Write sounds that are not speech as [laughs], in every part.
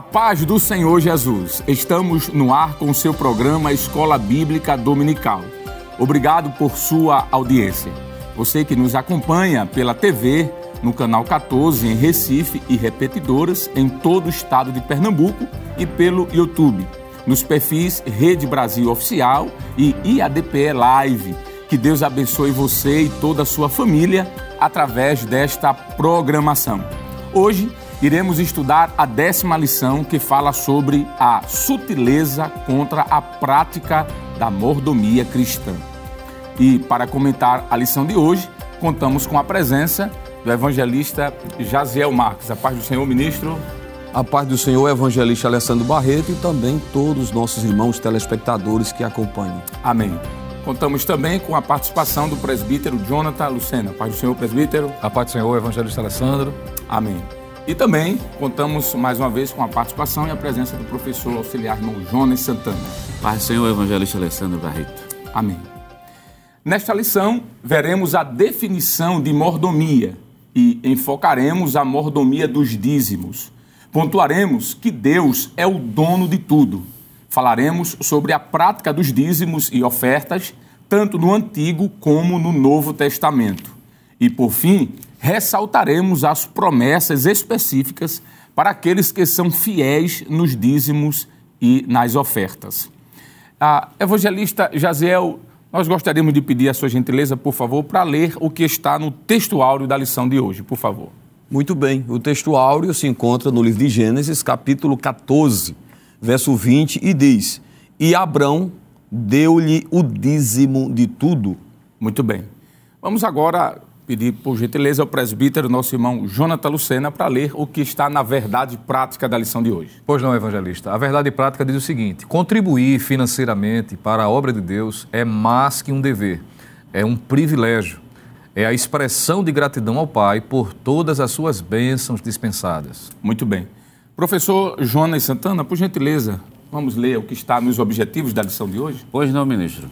A paz do Senhor Jesus. Estamos no ar com o seu programa Escola Bíblica Dominical. Obrigado por sua audiência. Você que nos acompanha pela TV, no canal 14 em Recife e repetidoras em todo o estado de Pernambuco e pelo YouTube, nos perfis Rede Brasil Oficial e IADPE Live. Que Deus abençoe você e toda a sua família através desta programação. Hoje iremos estudar a décima lição que fala sobre a sutileza contra a prática da mordomia cristã. E para comentar a lição de hoje, contamos com a presença do evangelista Jaziel Marques. A paz do Senhor, ministro. A paz do Senhor, evangelista Alessandro Barreto e também todos os nossos irmãos telespectadores que acompanham. Amém. Contamos também com a participação do presbítero Jonathan Lucena. A paz do Senhor, presbítero. A paz do Senhor, evangelista Alessandro. Amém. E também contamos mais uma vez com a participação e a presença do professor auxiliar irmão Jonas Santana. Paz do Senhor, evangelista Alessandro Barreto. Amém. Nesta lição, veremos a definição de mordomia e enfocaremos a mordomia dos dízimos. Pontuaremos que Deus é o dono de tudo. Falaremos sobre a prática dos dízimos e ofertas, tanto no Antigo como no Novo Testamento. E, por fim, ressaltaremos as promessas específicas para aqueles que são fiéis nos dízimos e nas ofertas. Evangelista Jaziel, nós gostaríamos de pedir a sua gentileza, por favor, para ler o que está no texto áureo da lição de hoje, por favor. Muito bem, o texto áureo se encontra no livro de Gênesis, capítulo 14, verso 20, e diz: E Abrão deu-lhe o dízimo de tudo. Muito bem. Vamos agora pedir, por gentileza, ao presbítero, nosso irmão Jonathan Lucena, para ler o que está na verdade prática da lição de hoje. Pois não, evangelista. A verdade prática diz o seguinte: contribuir financeiramente para a obra de Deus é mais que um dever, é um privilégio. É a expressão de gratidão ao Pai por todas as suas bênçãos dispensadas. Muito bem. Professor Jonas Santana, por gentileza, vamos ler o que está nos objetivos da lição de hoje? Pois não, ministro.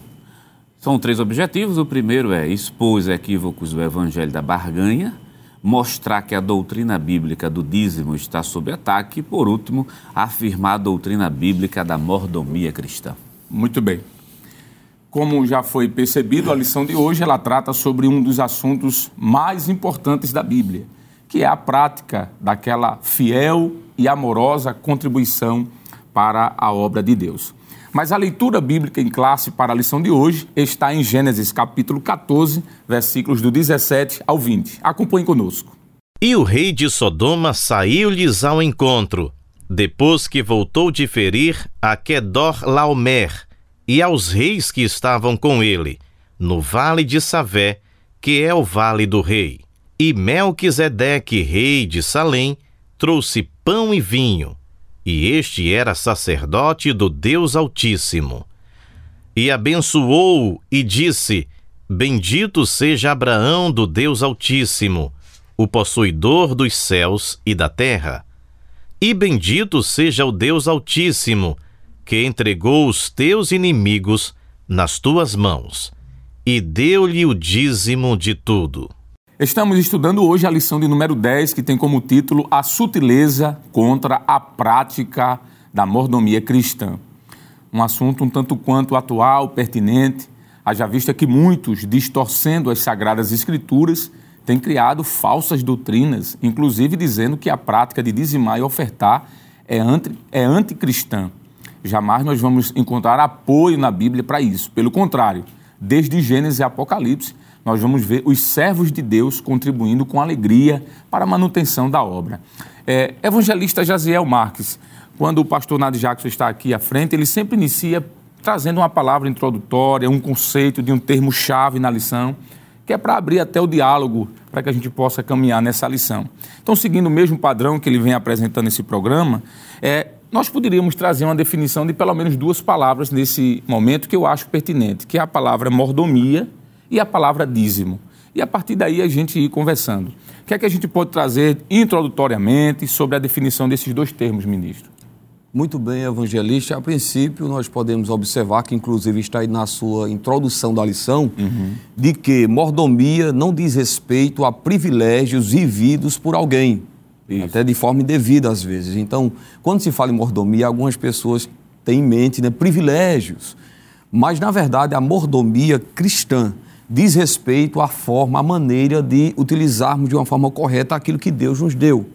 São três objetivos. O primeiro é expor os equívocos do Evangelho da Barganha, mostrar que a doutrina bíblica do dízimo está sob ataque e, por último, afirmar a doutrina bíblica da mordomia cristã. Muito bem. Como já foi percebido, a lição de hoje ela trata sobre um dos assuntos mais importantes da Bíblia, que é a prática daquela fiel e amorosa contribuição para a obra de Deus. Mas a leitura bíblica em classe para a lição de hoje está em Gênesis capítulo 14, versículos do 17 ao 20. Acompanhe conosco. E o rei de Sodoma saiu-lhes ao encontro, depois que voltou de ferir a Kedor Laomer e aos reis que estavam com ele, no vale de Savé, que é o vale do rei. E Melquisedeque, rei de Salém, trouxe pão e vinho, e este era sacerdote do Deus Altíssimo. E abençoou e disse: Bendito seja Abraão do Deus Altíssimo, o possuidor dos céus e da terra. E bendito seja o Deus Altíssimo, que entregou os teus inimigos nas tuas mãos, e deu-lhe o dízimo de tudo. Estamos estudando hoje a lição de número 10, que tem como título A Sutileza contra a Prática da Mordomia Cristã. Um assunto um tanto quanto atual, pertinente, haja vista que muitos, distorcendo as Sagradas Escrituras, têm criado falsas doutrinas, inclusive dizendo que a prática de dizimar e ofertar é, anti, é anticristã. Jamais nós vamos encontrar apoio na Bíblia para isso. Pelo contrário, desde Gênesis e Apocalipse, nós vamos ver os servos de Deus contribuindo com alegria para a manutenção da obra. É, evangelista Jaziel Marques, quando o pastor Nadir Jackson está aqui à frente, ele sempre inicia trazendo uma palavra introdutória, um conceito de um termo-chave na lição, que é para abrir até o diálogo, para que a gente possa caminhar nessa lição. Então, seguindo o mesmo padrão que ele vem apresentando nesse programa, é, nós poderíamos trazer uma definição de pelo menos duas palavras nesse momento que eu acho pertinente, que é a palavra mordomia e a palavra dízimo. E a partir daí a gente ir conversando. O que é que a gente pode trazer introdutoriamente sobre a definição desses dois termos, ministro? Muito bem, evangelista. A princípio, nós podemos observar que, inclusive, está aí na sua introdução da lição, uhum. de que mordomia não diz respeito a privilégios vividos por alguém, Isso. até de forma indevida às vezes. Então, quando se fala em mordomia, algumas pessoas têm em mente né, privilégios, mas na verdade a mordomia cristã diz respeito à forma, à maneira de utilizarmos de uma forma correta aquilo que Deus nos deu.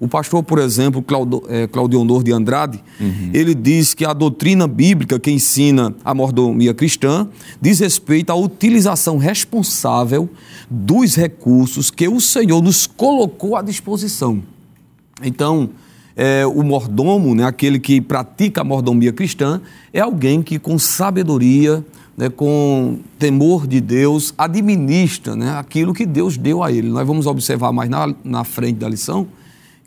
O pastor, por exemplo, Claudio, é, Claudio de Andrade, uhum. ele diz que a doutrina bíblica que ensina a mordomia cristã diz respeito à utilização responsável dos recursos que o Senhor nos colocou à disposição. Então, é, o mordomo, né, aquele que pratica a mordomia cristã, é alguém que com sabedoria, né, com temor de Deus, administra né, aquilo que Deus deu a ele. Nós vamos observar mais na, na frente da lição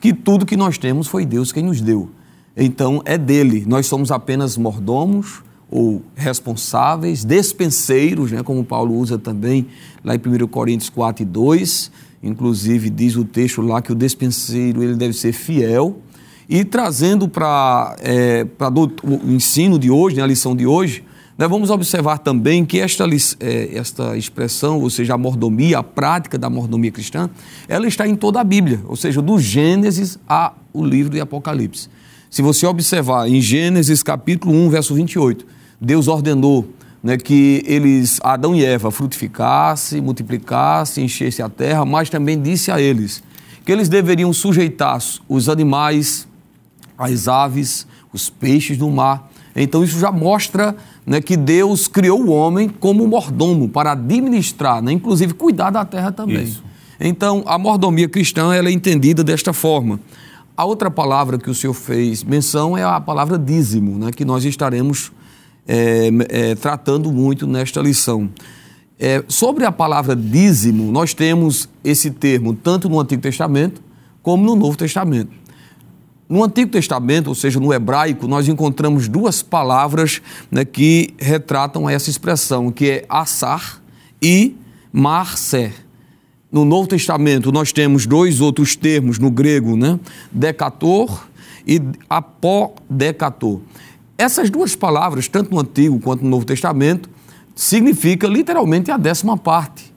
que tudo que nós temos foi Deus quem nos deu. Então é dele. Nós somos apenas mordomos ou responsáveis, despenseiros, né, como Paulo usa também lá em 1 Coríntios 4 e 2. Inclusive diz o texto lá que o despenseiro ele deve ser fiel. E trazendo para é, o ensino de hoje, né, a lição de hoje, nós vamos observar também que esta, é, esta expressão, ou seja, a mordomia, a prática da mordomia cristã, ela está em toda a Bíblia, ou seja, do Gênesis ao livro de Apocalipse. Se você observar em Gênesis capítulo 1, verso 28, Deus ordenou né, que eles, Adão e Eva, frutificassem, multiplicassem, enchessem a terra, mas também disse a eles que eles deveriam sujeitar os animais, as aves, os peixes do mar. Então isso já mostra né, que Deus criou o homem como mordomo para administrar, né, inclusive cuidar da terra também. Isso. Então, a mordomia cristã ela é entendida desta forma. A outra palavra que o senhor fez menção é a palavra dízimo, né, que nós estaremos é, é, tratando muito nesta lição. É, sobre a palavra dízimo, nós temos esse termo tanto no Antigo Testamento como no Novo Testamento. No Antigo Testamento, ou seja, no hebraico, nós encontramos duas palavras né, que retratam essa expressão, que é assar e marcer. No Novo Testamento, nós temos dois outros termos no grego, né? Decator e apodecator. Essas duas palavras, tanto no Antigo quanto no Novo Testamento, significa literalmente a décima parte.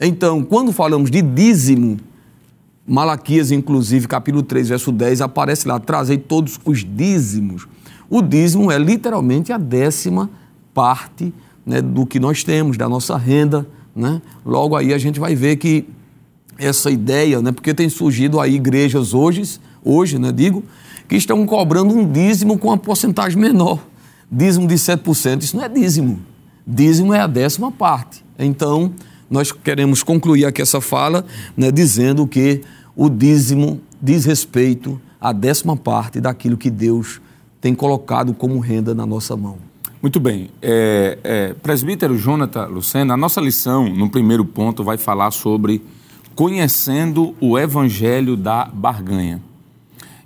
Então, quando falamos de dízimo, Malaquias, inclusive, capítulo 3, verso 10, aparece lá, trazei todos os dízimos. O dízimo é literalmente a décima parte né, do que nós temos, da nossa renda. Né? Logo aí a gente vai ver que essa ideia, né, porque tem surgido aí igrejas hoje, hoje, né, digo, que estão cobrando um dízimo com uma porcentagem menor. Dízimo de 7%, isso não é dízimo. Dízimo é a décima parte. Então, nós queremos concluir aqui essa fala né, dizendo que o dízimo diz respeito à décima parte daquilo que Deus tem colocado como renda na nossa mão. Muito bem. É, é, presbítero Jonathan Lucena, a nossa lição, no primeiro ponto, vai falar sobre conhecendo o evangelho da barganha.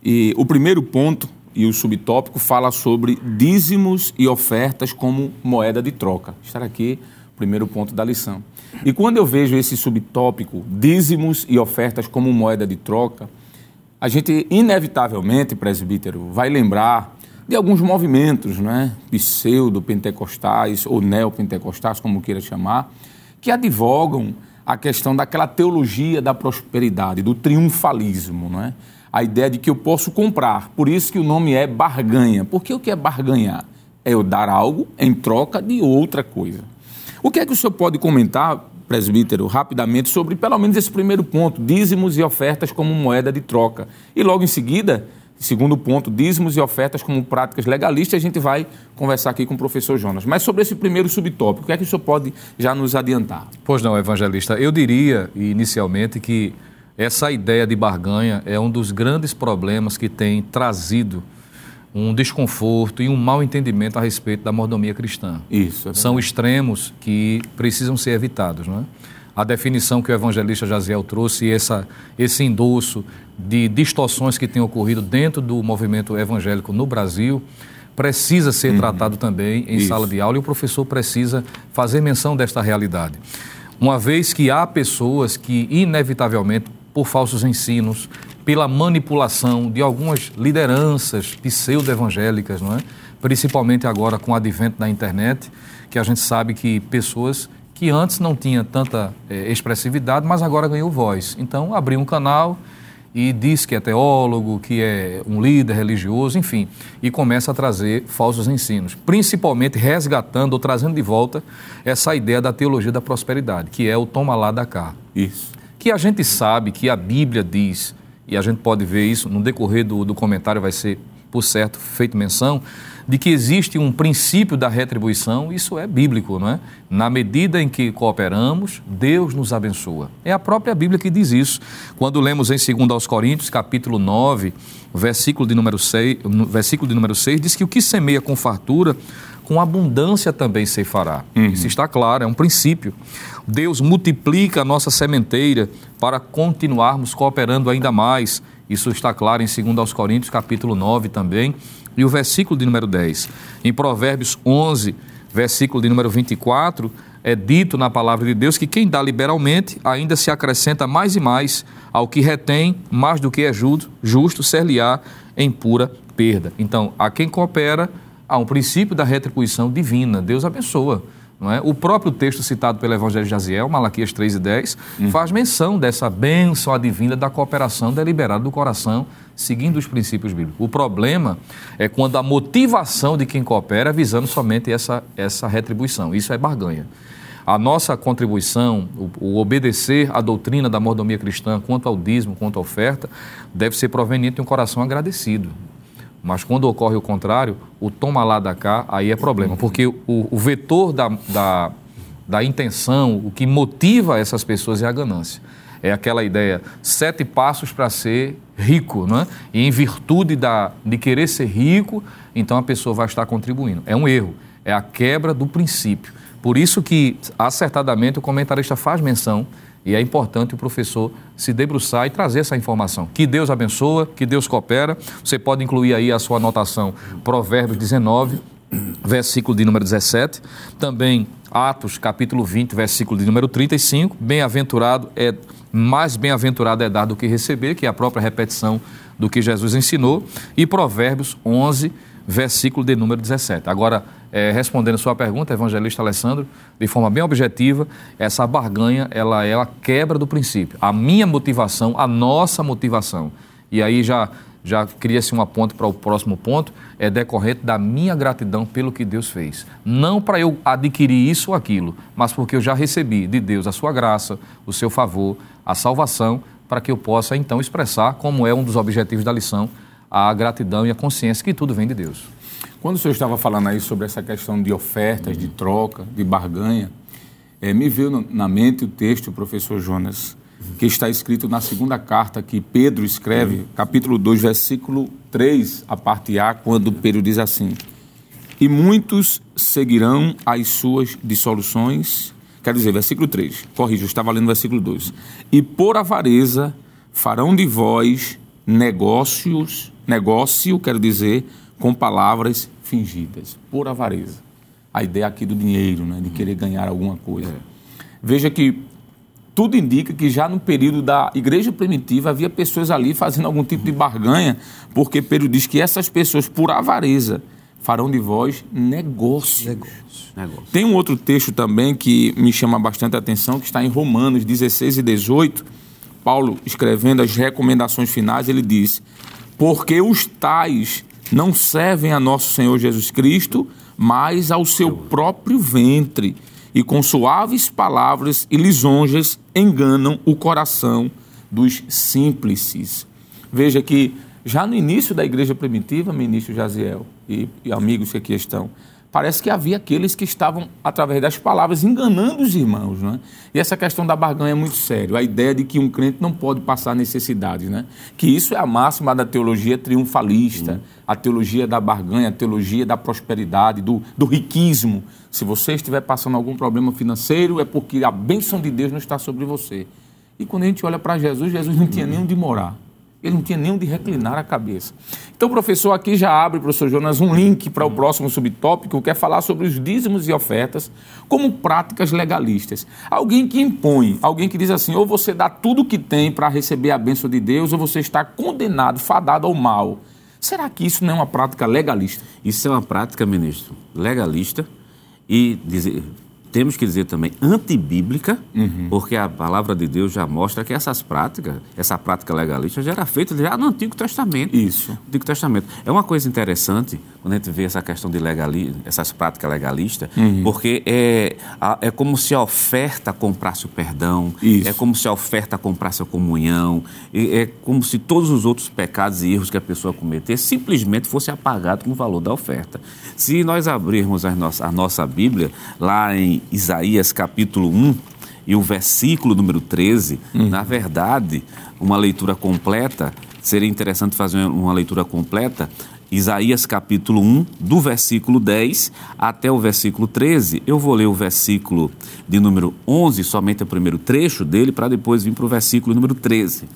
E o primeiro ponto e o subtópico fala sobre dízimos e ofertas como moeda de troca. Estará aqui primeiro ponto da lição. E quando eu vejo esse subtópico, dízimos e ofertas como moeda de troca, a gente inevitavelmente, presbítero, vai lembrar de alguns movimentos, né, pseudo-pentecostais ou neopentecostais, como queira chamar, que advogam a questão daquela teologia da prosperidade, do triunfalismo, não é? A ideia de que eu posso comprar, por isso que o nome é barganha. Porque o que é barganhar? É eu dar algo em troca de outra coisa. O que é que o senhor pode comentar, presbítero, rapidamente, sobre pelo menos esse primeiro ponto, dízimos e ofertas como moeda de troca? E logo em seguida, segundo ponto, dízimos e ofertas como práticas legalistas, a gente vai conversar aqui com o professor Jonas. Mas sobre esse primeiro subtópico, o que é que o senhor pode já nos adiantar? Pois não, evangelista. Eu diria, inicialmente, que essa ideia de barganha é um dos grandes problemas que tem trazido um desconforto e um mau entendimento a respeito da mordomia cristã. Isso. É São extremos que precisam ser evitados, não é? A definição que o evangelista Jaziel trouxe, essa, esse endosso de distorções que têm ocorrido dentro do movimento evangélico no Brasil, precisa ser uhum. tratado também em Isso. sala de aula e o professor precisa fazer menção desta realidade. Uma vez que há pessoas que, inevitavelmente, por falsos ensinos, pela manipulação de algumas lideranças pseudo-evangélicas, não é? principalmente agora com o advento da internet, que a gente sabe que pessoas que antes não tinham tanta é, expressividade, mas agora ganhou voz. Então, abriu um canal e diz que é teólogo, que é um líder religioso, enfim, e começa a trazer falsos ensinos, principalmente resgatando ou trazendo de volta essa ideia da teologia da prosperidade, que é o toma lá da cá. Isso. Que a gente sabe que a Bíblia diz, e a gente pode ver isso no decorrer do, do comentário, vai ser, por certo, feito menção, de que existe um princípio da retribuição, isso é bíblico, não é? Na medida em que cooperamos, Deus nos abençoa. É a própria Bíblia que diz isso. Quando lemos em 2 aos Coríntios, capítulo 9, versículo de número 6, versículo de número 6, diz que o que semeia com fartura, com abundância também se fará. Uhum. Isso está claro, é um princípio. Deus multiplica a nossa sementeira para continuarmos cooperando ainda mais. Isso está claro em 2 aos Coríntios, capítulo 9 também e o versículo de número 10. Em Provérbios 11, versículo de número 24, é dito na palavra de Deus que quem dá liberalmente ainda se acrescenta mais e mais ao que retém, mais do que é justo, justo ser-lhe-á em pura perda. Então, a quem coopera, há um princípio da retribuição divina. Deus abençoa. É? O próprio texto citado pelo Evangelho de Jaziel, Malaquias 3 e 10, hum. faz menção dessa bênção advinda da cooperação deliberada do coração, seguindo os princípios bíblicos. O problema é quando a motivação de quem coopera é visando somente essa, essa retribuição. Isso é barganha. A nossa contribuição, o, o, obedecer à doutrina da mordomia cristã quanto ao dízimo, quanto à oferta, deve ser proveniente de um coração agradecido. Mas quando ocorre o contrário, o toma lá da cá, aí é problema. Porque o, o vetor da, da, da intenção, o que motiva essas pessoas é a ganância. É aquela ideia, sete passos para ser rico, não é? E em virtude da, de querer ser rico, então a pessoa vai estar contribuindo. É um erro, é a quebra do princípio. Por isso que, acertadamente, o comentarista faz menção e é importante o professor se debruçar e trazer essa informação. Que Deus abençoa, que Deus coopera. Você pode incluir aí a sua anotação Provérbios 19, versículo de número 17. Também Atos, capítulo 20, versículo de número 35. Bem-aventurado é mais bem-aventurado é dar do que receber, que é a própria repetição do que Jesus ensinou. E Provérbios 11, versículo de número 17. Agora, é, respondendo sua pergunta, evangelista Alessandro, de forma bem objetiva, essa barganha ela é a quebra do princípio. A minha motivação, a nossa motivação. E aí já já cria-se uma ponte para o próximo ponto, é decorrente da minha gratidão pelo que Deus fez. Não para eu adquirir isso ou aquilo, mas porque eu já recebi de Deus a sua graça, o seu favor, a salvação, para que eu possa então expressar, como é um dos objetivos da lição, a gratidão e a consciência que tudo vem de Deus. Quando o senhor estava falando aí sobre essa questão de ofertas, de troca, de barganha, é, me veio na mente o texto, professor Jonas, que está escrito na segunda carta que Pedro escreve, capítulo 2, versículo 3, a parte A, quando Pedro diz assim: E muitos seguirão as suas dissoluções. Quer dizer, versículo 3, corrija, eu estava lendo o versículo 2. E por avareza farão de vós negócios, negócio, quero dizer, com palavras fingidas, por avareza. A ideia aqui do dinheiro, né, de querer ganhar alguma coisa. É. Veja que tudo indica que já no período da igreja primitiva havia pessoas ali fazendo algum tipo de barganha, porque Pedro diz que essas pessoas, por avareza, farão de vós negócios. Negócio. Negócio. Tem um outro texto também que me chama bastante a atenção, que está em Romanos 16 e 18. Paulo, escrevendo as recomendações finais, ele diz: Porque os tais não servem a nosso Senhor Jesus Cristo, mas ao seu próprio ventre, e com suaves palavras e lisonjas enganam o coração dos simples. Veja que já no início da igreja primitiva, ministro Jaziel e, e amigos que aqui estão, parece que havia aqueles que estavam, através das palavras, enganando os irmãos. Né? E essa questão da barganha é muito sério. A ideia de que um crente não pode passar necessidades. Né? Que isso é a máxima da teologia triunfalista, uhum. a teologia da barganha, a teologia da prosperidade, do, do riquismo. Se você estiver passando algum problema financeiro, é porque a bênção de Deus não está sobre você. E quando a gente olha para Jesus, Jesus não tinha nem onde morar. Ele não tinha nem onde reclinar a cabeça. Então, professor, aqui já abre, professor Jonas, um link para o próximo subtópico, que é falar sobre os dízimos e ofertas como práticas legalistas. Alguém que impõe, alguém que diz assim, ou você dá tudo o que tem para receber a bênção de Deus, ou você está condenado, fadado ao mal. Será que isso não é uma prática legalista? Isso é uma prática, ministro, legalista e dizer, temos que dizer também antibíblica, porque a palavra de Deus já mostra que essas práticas, essa prática legalista já era feita já no Antigo Testamento. Isso. Antigo Testamento. É uma coisa interessante quando a gente vê essa questão de legalismo, essas práticas legalistas, porque é, é como se a oferta comprasse o perdão, Isso. é como se a oferta comprasse a comunhão, e é como se todos os outros pecados e erros que a pessoa cometer simplesmente fosse apagado com o valor da oferta. Se nós abrirmos a nossa, a nossa Bíblia, lá em Isaías capítulo 1, e o versículo número 13, na verdade, uma leitura completa, seria interessante fazer uma leitura completa, Isaías capítulo 1, do versículo 10 até o versículo 13. Eu vou ler o versículo de número 11, somente o primeiro trecho dele, para depois vir para o versículo número 13.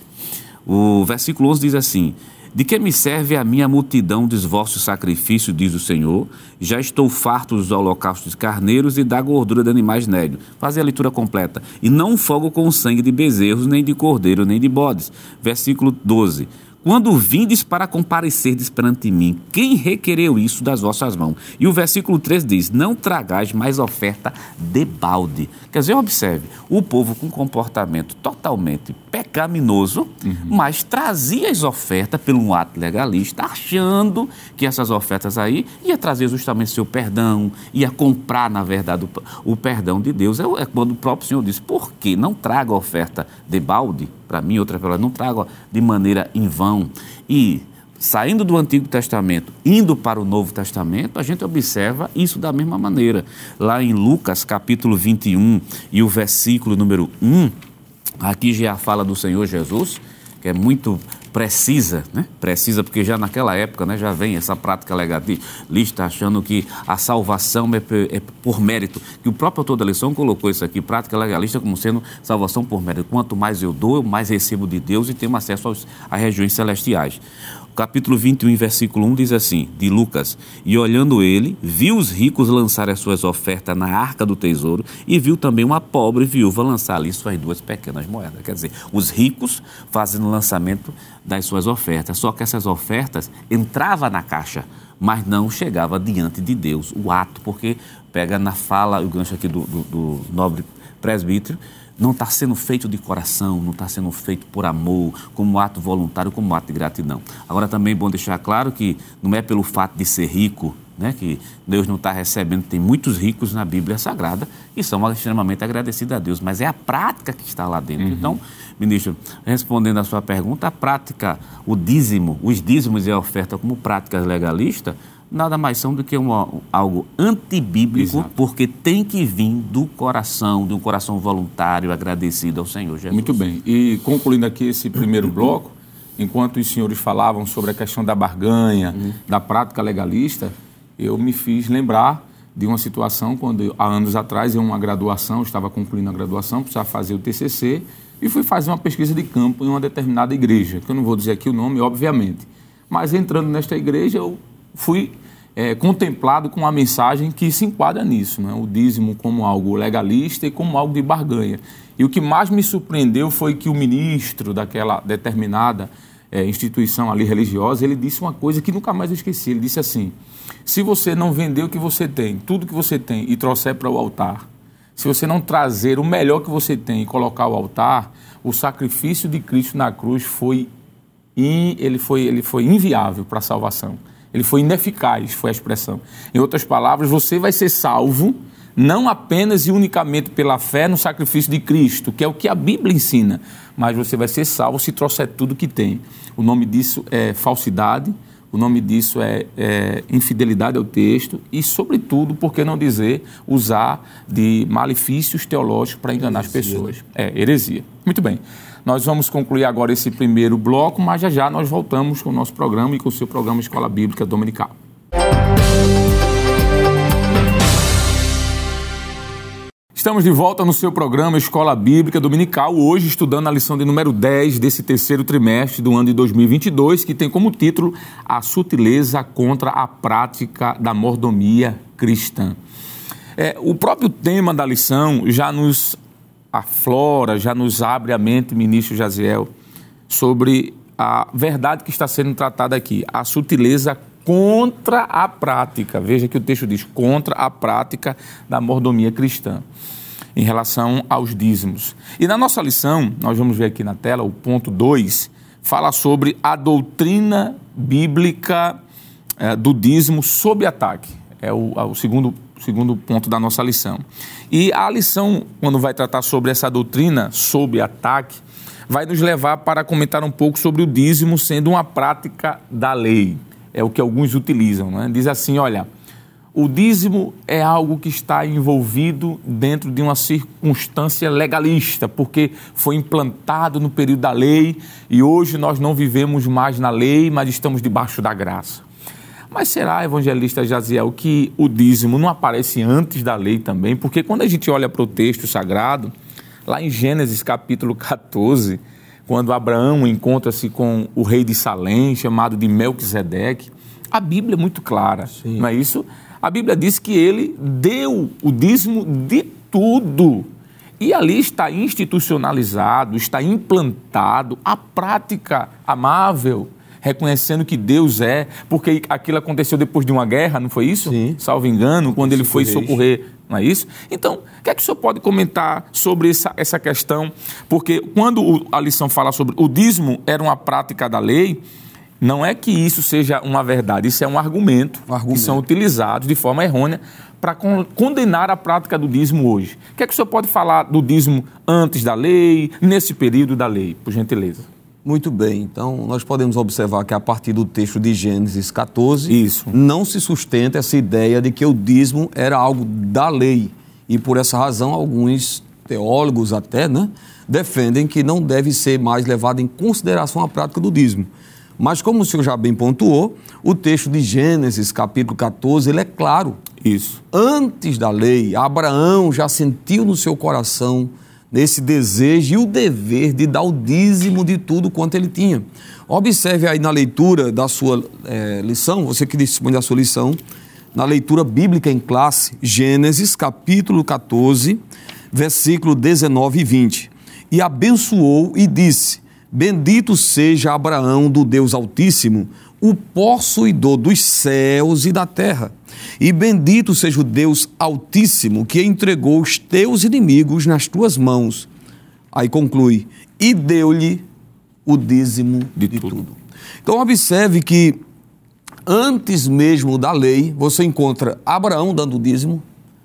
O versículo 11 diz assim: De que me serve a minha multidão dos vossos sacrifícios, diz o Senhor? Já estou farto dos holocaustos carneiros e da gordura de animais nédios. Fazer a leitura completa. E não fogo com sangue de bezerros, nem de cordeiro, nem de bodes. Versículo 12. Quando vindes para comparecerdes perante mim, quem requereu isso das vossas mãos? E o versículo 3 diz: Não tragais mais oferta de balde. Quer dizer, observe, o povo com comportamento totalmente pecaminoso, mas trazia as ofertas pelo um ato legalista, achando que essas ofertas aí ia trazer justamente seu perdão, ia comprar, na verdade, o, o perdão de Deus. É, é quando o próprio Senhor diz: Por que não traga oferta de balde? Para mim, outra palavra, não traga de maneira em vão. E saindo do Antigo Testamento, indo para o Novo Testamento, a gente observa isso da mesma maneira. Lá em Lucas, capítulo 21, e o versículo número 1, aqui já fala do Senhor Jesus, que é muito precisa, né? Precisa porque já naquela época, né, já vem essa prática legalista achando que a salvação é, é por mérito. Que o próprio autor da lição colocou isso aqui, prática legalista como sendo salvação por mérito. Quanto mais eu dou, mais recebo de Deus e tenho acesso aos, às regiões celestiais. Capítulo 21, versículo 1 diz assim, de Lucas: E olhando ele, viu os ricos lançar as suas ofertas na arca do tesouro, e viu também uma pobre viúva lançar ali suas duas pequenas moedas. Quer dizer, os ricos fazendo o lançamento das suas ofertas. Só que essas ofertas entravam na caixa, mas não chegava diante de Deus. O ato, porque pega na fala, o gancho aqui do, do, do nobre presbítero, não está sendo feito de coração, não está sendo feito por amor, como ato voluntário, como ato de gratidão. Agora também é bom deixar claro que não é pelo fato de ser rico, né, que Deus não está recebendo, tem muitos ricos na Bíblia Sagrada que são extremamente agradecidos a Deus, mas é a prática que está lá dentro. Então, ministro, respondendo à sua pergunta, a prática, o dízimo, os dízimos e a oferta como práticas legalistas, nada mais são do que uma, algo antibíblico, Exato. porque tem que vir do coração, de um coração voluntário, agradecido ao Senhor Jesus. Muito bem. E concluindo aqui esse primeiro bloco, enquanto os senhores falavam sobre a questão da barganha, da prática legalista, eu me fiz lembrar de uma situação quando, há anos atrás, em uma graduação, estava concluindo a graduação, precisava fazer o TCC, e fui fazer uma pesquisa de campo em uma determinada igreja, que eu não vou dizer aqui o nome, obviamente. Mas entrando nesta igreja, eu fui é, contemplado com uma mensagem que se enquadra nisso, né? o dízimo como algo legalista e como algo de barganha. E o que mais me surpreendeu foi que o ministro daquela determinada é, instituição ali religiosa, ele disse uma coisa que nunca mais eu esqueci. Ele disse assim: se você não vender o que você tem, tudo que você tem, e trouxer para o altar, se você não trazer o melhor que você tem e colocar ao altar, o sacrifício de Cristo na cruz foi e ele foi, ele foi inviável para a salvação. Ele foi ineficaz, foi a expressão. Em outras palavras, você vai ser salvo não apenas e unicamente pela fé no sacrifício de Cristo, que é o que a Bíblia ensina, mas você vai ser salvo se trouxer tudo que tem. O nome disso é falsidade, o nome disso é, é infidelidade ao texto e, sobretudo, por que não dizer, usar de malefícios teológicos para enganar as pessoas. É, heresia. Muito bem. Nós vamos concluir agora esse primeiro bloco, mas já já nós voltamos com o nosso programa e com o seu programa Escola Bíblica Dominical. Estamos de volta no seu programa Escola Bíblica Dominical, hoje estudando a lição de número 10 desse terceiro trimestre do ano de 2022, que tem como título A Sutileza contra a Prática da Mordomia Cristã. É, o próprio tema da lição já nos aflora, já nos abre a mente, ministro Jaziel, sobre a verdade que está sendo tratada aqui, a sutileza contra a prática. Veja que o texto diz contra a prática da mordomia cristã em relação aos dízimos. E na nossa lição, nós vamos ver aqui na tela o ponto 2, fala sobre a doutrina bíblica é, do dízimo sob ataque. É o, o segundo, segundo ponto da nossa lição. E a lição, quando vai tratar sobre essa doutrina sob ataque, vai nos levar para comentar um pouco sobre o dízimo sendo uma prática da lei. É o que alguns utilizam. Né? Diz assim: olha, o dízimo é algo que está envolvido dentro de uma circunstância legalista, porque foi implantado no período da lei e hoje nós não vivemos mais na lei, mas estamos debaixo da graça. Mas será, evangelista Jaziel, que o dízimo não aparece antes da lei também? Porque quando a gente olha para o texto sagrado, lá em Gênesis capítulo 14, quando Abraão encontra-se com o rei de Salém, chamado de Melquisedeque, a Bíblia é muito clara, Sim. não é isso? A Bíblia diz que ele deu o dízimo de tudo. E ali está institucionalizado, está implantado a prática amável reconhecendo que Deus é, porque aquilo aconteceu depois de uma guerra, não foi isso? Sim. Salvo engano, quando ele foi socorrer, não é isso? Então, o que é que o senhor pode comentar sobre essa, essa questão? Porque quando a lição fala sobre o dízimo era uma prática da lei, não é que isso seja uma verdade, isso é um argumento, um argumento. que são utilizados de forma errônea para condenar a prática do dízimo hoje. O que é que o senhor pode falar do dízimo antes da lei, nesse período da lei, por gentileza? Muito bem, então nós podemos observar que a partir do texto de Gênesis 14, Isso. não se sustenta essa ideia de que o dízimo era algo da lei. E por essa razão, alguns teólogos até né, defendem que não deve ser mais levado em consideração a prática do dízimo. Mas como o senhor já bem pontuou, o texto de Gênesis, capítulo 14, ele é claro. Isso. Antes da lei, Abraão já sentiu no seu coração nesse desejo e o dever de dar o dízimo de tudo quanto ele tinha. Observe aí na leitura da sua é, lição, você que dispõe da sua lição, na leitura bíblica em classe, Gênesis capítulo 14, versículo 19 e 20. E abençoou e disse: Bendito seja Abraão do Deus Altíssimo, o possuidor dos céus e da terra. E bendito seja o Deus Altíssimo que entregou os teus inimigos nas tuas mãos. Aí conclui: e deu-lhe o dízimo de, de tudo. tudo. Então, observe que antes mesmo da lei, você encontra Abraão dando o dízimo,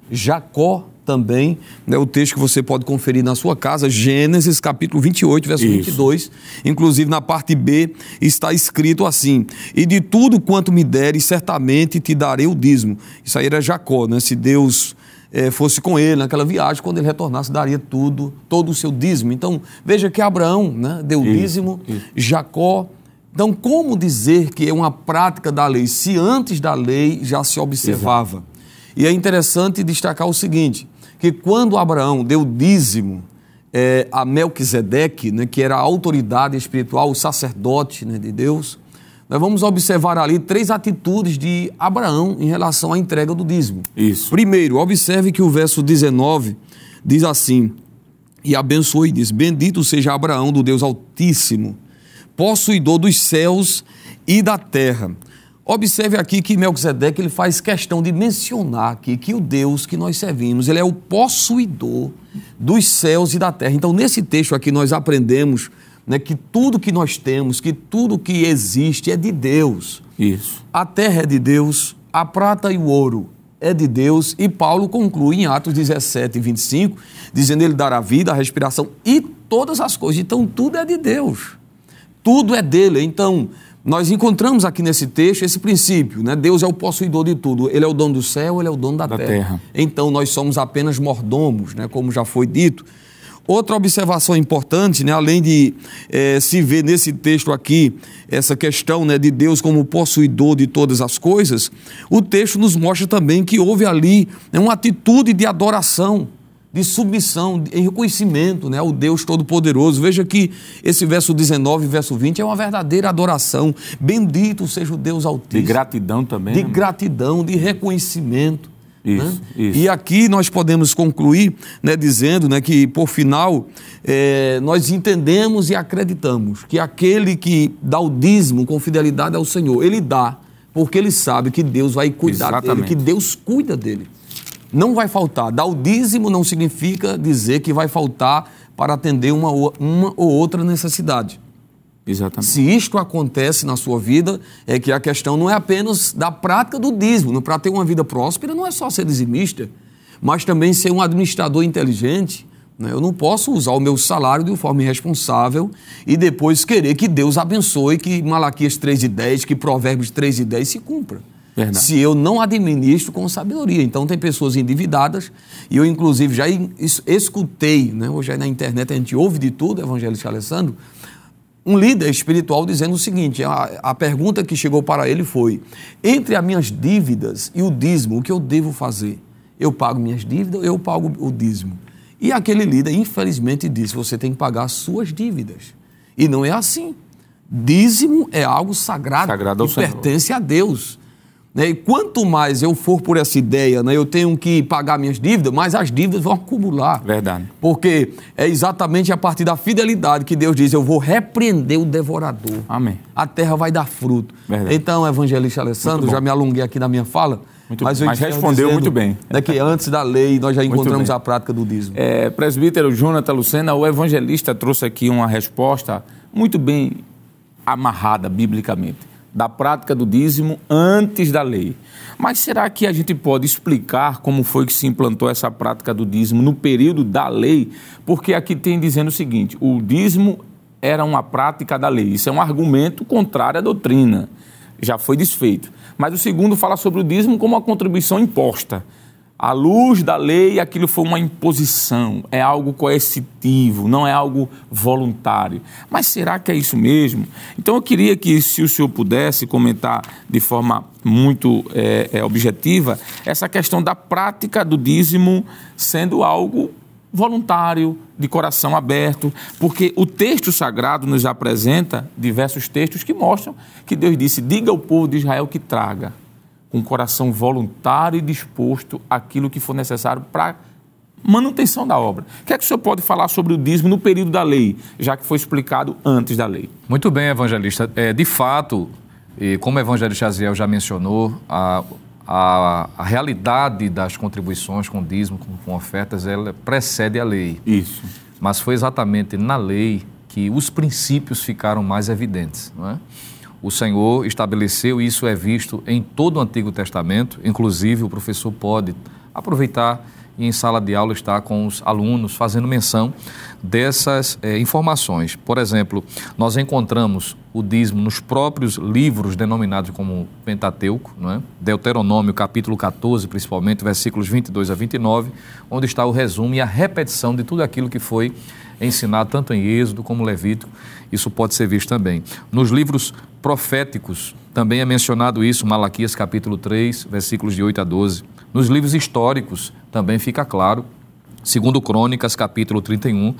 Jacó também, né, o texto que você pode conferir na sua casa, Gênesis capítulo 28, verso Isso. 22. Inclusive na parte B está escrito assim: E de tudo quanto me deres, certamente te darei o dízimo. Isso aí era Jacó, né? Se Deus é, fosse com ele naquela viagem, quando ele retornasse, daria tudo, todo o seu dízimo. Então, veja que Abraão né, deu o dízimo, Isso. Jacó. Então, como dizer que é uma prática da lei, se antes da lei já se observava? Exato. E é interessante destacar o seguinte: que quando Abraão deu dízimo é, a Melquisedeque, né, que era a autoridade espiritual, o sacerdote né, de Deus, nós vamos observar ali três atitudes de Abraão em relação à entrega do dízimo. Isso. Primeiro, observe que o verso 19 diz assim: E abençoe e diz: Bendito seja Abraão do Deus Altíssimo, possuidor dos céus e da terra Observe aqui que Melquisedeque ele faz questão de mencionar aqui que o Deus que nós servimos, ele é o possuidor dos céus e da terra. Então, nesse texto aqui nós aprendemos né, que tudo que nós temos, que tudo que existe é de Deus. Isso. A terra é de Deus, a prata e o ouro é de Deus. E Paulo conclui em Atos 17, 25, dizendo ele dará vida, a respiração e todas as coisas. Então, tudo é de Deus. Tudo é dele. Então, nós encontramos aqui nesse texto esse princípio, né? Deus é o possuidor de tudo. Ele é o dono do céu, ele é o dono da, da terra. terra. Então nós somos apenas mordomos, né? Como já foi dito. Outra observação importante, né? além de é, se ver nesse texto aqui essa questão né, de Deus como possuidor de todas as coisas, o texto nos mostra também que houve ali né, uma atitude de adoração de submissão, em reconhecimento né, ao Deus Todo-Poderoso. Veja que esse verso 19 e verso 20 é uma verdadeira adoração. Bendito seja o Deus Altíssimo. De gratidão também. De né? gratidão, de reconhecimento. Isso, né? isso. E aqui nós podemos concluir né, dizendo né, que, por final, é, nós entendemos e acreditamos que aquele que dá o dízimo com fidelidade ao Senhor, ele dá porque ele sabe que Deus vai cuidar Exatamente. dele, que Deus cuida dele. Não vai faltar. Dar o dízimo não significa dizer que vai faltar para atender uma, ou- uma ou outra necessidade. Exatamente. Se isto acontece na sua vida, é que a questão não é apenas da prática do dízimo. Para ter uma vida próspera, não é só ser dizimista, mas também ser um administrador inteligente. né? Eu não posso usar o meu salário de forma irresponsável e depois querer que Deus abençoe, que Malaquias 3 e 10, que Provérbios 3 e 10 se cumpra. Verdade. Se eu não administro com sabedoria. Então, tem pessoas endividadas, e eu, inclusive, já es- escutei, né? hoje aí na internet a gente ouve de tudo, evangelista Alessandro, um líder espiritual dizendo o seguinte: a, a pergunta que chegou para ele foi: entre as minhas dívidas e o dízimo, o que eu devo fazer? Eu pago minhas dívidas ou eu pago o dízimo? E aquele líder, infelizmente, disse: você tem que pagar as suas dívidas. E não é assim. Dízimo é algo sagrado, Sagrado que Senhor. pertence a Deus. Né? E quanto mais eu for por essa ideia, né, eu tenho que pagar minhas dívidas, mais as dívidas vão acumular. Verdade. Porque é exatamente a partir da fidelidade que Deus diz: eu vou repreender o devorador. Amém. A terra vai dar fruto. Verdade. Então, evangelista Alessandro, já me alonguei aqui na minha fala. Muito mas Mas respondeu dizendo, muito bem. né, que antes da lei nós já encontramos a prática do dízimo. É, presbítero Jonathan Lucena, o evangelista trouxe aqui uma resposta muito bem amarrada biblicamente, da prática do dízimo antes da lei. Mas será que a gente pode explicar como foi que se implantou essa prática do dízimo no período da lei? Porque aqui tem dizendo o seguinte: o dízimo era uma prática da lei. Isso é um argumento contrário à doutrina. Já foi desfeito. Mas o segundo fala sobre o dízimo como uma contribuição imposta. À luz da lei, aquilo foi uma imposição, é algo coercitivo, não é algo voluntário. Mas será que é isso mesmo? Então eu queria que, se o senhor pudesse comentar de forma muito é, é, objetiva, essa questão da prática do dízimo sendo algo voluntário, de coração aberto, porque o texto sagrado nos apresenta diversos textos que mostram que Deus disse: diga ao povo de Israel que traga com coração voluntário e disposto aquilo que for necessário para manutenção da obra. O que é que o senhor pode falar sobre o dízimo no período da lei, já que foi explicado antes da lei? Muito bem, evangelista. É, de fato, e como o evangelista Aziel já mencionou, a, a, a realidade das contribuições com dízimo, com, com ofertas, ela precede a lei. Isso. Mas foi exatamente na lei que os princípios ficaram mais evidentes. Não é? O Senhor estabeleceu, e isso é visto em todo o Antigo Testamento, inclusive o professor pode aproveitar e em sala de aula estar com os alunos fazendo menção dessas eh, informações. Por exemplo, nós encontramos o dízimo nos próprios livros denominados como Pentateuco, não é? Deuteronômio, capítulo 14, principalmente, versículos 22 a 29, onde está o resumo e a repetição de tudo aquilo que foi ensinado tanto em Êxodo como Levítico. Isso pode ser visto também. Nos livros proféticos também é mencionado isso, Malaquias capítulo 3, versículos de 8 a 12. Nos livros históricos também fica claro, segundo Crônicas capítulo 31,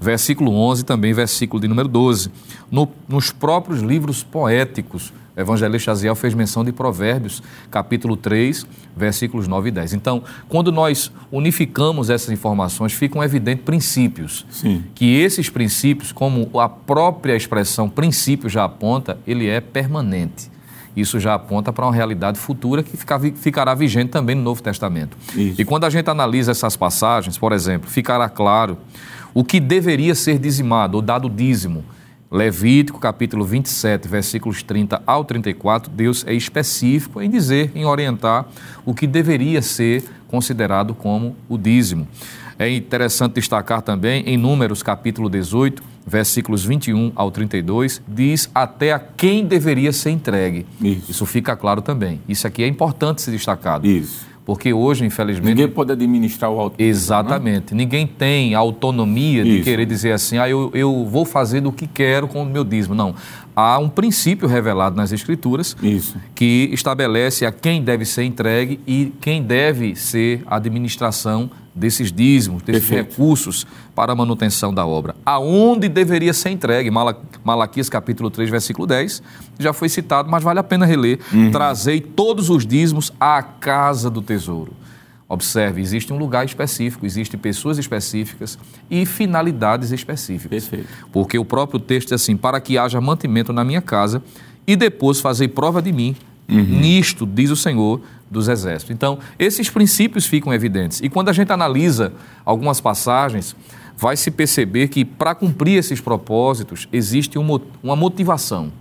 versículo 11 também versículo de número 12. No, nos próprios livros poéticos, evangelista Aziel fez menção de Provérbios, capítulo 3, versículos 9 e 10. Então, quando nós unificamos essas informações, ficam evidentes princípios. Sim. Que esses princípios, como a própria expressão princípio já aponta, ele é permanente. Isso já aponta para uma realidade futura que fica- ficará vigente também no Novo Testamento. Isso. E quando a gente analisa essas passagens, por exemplo, ficará claro o que deveria ser dizimado ou dado dízimo. Levítico, capítulo 27, versículos 30 ao 34, Deus é específico em dizer, em orientar o que deveria ser considerado como o dízimo. É interessante destacar também em Números, capítulo 18, versículos 21 ao 32, diz até a quem deveria ser entregue. Isso. Isso fica claro também. Isso aqui é importante ser destacado. Isso. Porque hoje, infelizmente. Ninguém pode administrar o alto. Exatamente. Ninguém tem a autonomia de Isso. querer dizer assim, ah, eu, eu vou fazer do que quero com o meu dízimo. Não. Há um princípio revelado nas Escrituras Isso. que estabelece a quem deve ser entregue e quem deve ser a administração desses dízimos, desses Perfeito. recursos para a manutenção da obra. Aonde deveria ser entregue? Mala- Malaquias capítulo 3, versículo 10, já foi citado, mas vale a pena reler. Trazei todos os dízimos à casa do tesouro. Observe, existe um lugar específico, existem pessoas específicas e finalidades específicas. Perfeito. Porque o próprio texto diz assim: para que haja mantimento na minha casa e depois fazei prova de mim Nisto, diz o Senhor dos Exércitos. Então, esses princípios ficam evidentes. E quando a gente analisa algumas passagens, vai se perceber que para cumprir esses propósitos existe uma motivação,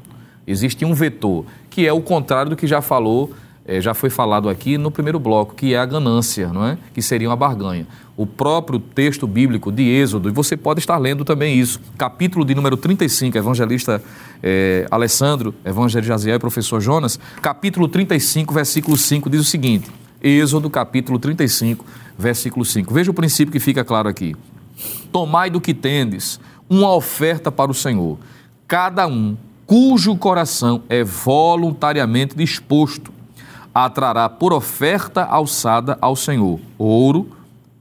existe um vetor, que é o contrário do que já falou é, já foi falado aqui no primeiro bloco, que é a ganância, não é? que seria uma barganha. O próprio texto bíblico de Êxodo, e você pode estar lendo também isso, capítulo de número 35, evangelista é, Alessandro, evangelista Jaziel e professor Jonas, capítulo 35, versículo 5, diz o seguinte, Êxodo, capítulo 35, versículo 5. Veja o princípio que fica claro aqui. Tomai do que tendes uma oferta para o Senhor, cada um cujo coração é voluntariamente disposto atrará por oferta alçada ao Senhor ouro,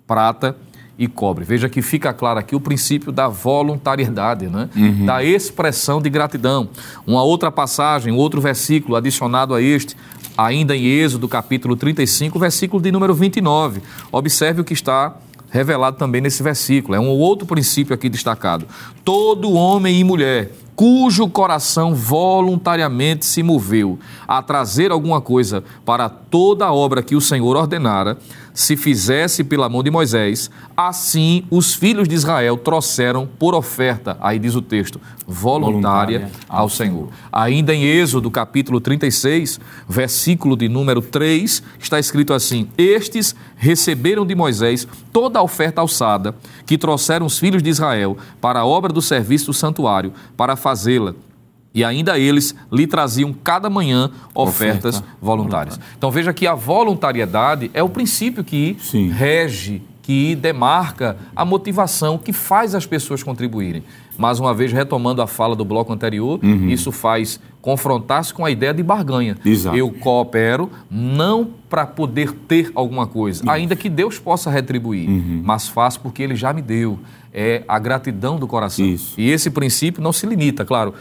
prata e cobre. Veja que fica claro aqui o princípio da voluntariedade, né? Uhum. da expressão de gratidão. Uma outra passagem, outro versículo adicionado a este, ainda em Êxodo, capítulo 35, versículo de número 29. Observe o que está revelado também nesse versículo. É um outro princípio aqui destacado. Todo homem e mulher cujo coração voluntariamente se moveu a trazer alguma coisa para toda a obra que o Senhor ordenara, se fizesse pela mão de Moisés, assim os filhos de Israel trouxeram por oferta, aí diz o texto, voluntária, voluntária ao Senhor. Ainda em Êxodo, capítulo 36, versículo de número 3, está escrito assim: Estes receberam de Moisés toda a oferta alçada que trouxeram os filhos de Israel para a obra do serviço do santuário, para fazê-la e ainda eles lhe traziam cada manhã ofertas Oferta. voluntárias. Então veja que a voluntariedade é o princípio que Sim. rege, que demarca a motivação que faz as pessoas contribuírem. Mais uma vez, retomando a fala do bloco anterior, uhum. isso faz confrontar-se com a ideia de barganha. Exato. Eu coopero não para poder ter alguma coisa, Isso. ainda que Deus possa retribuir, uhum. mas faço porque Ele já me deu. É a gratidão do coração. Isso. E esse princípio não se limita, claro.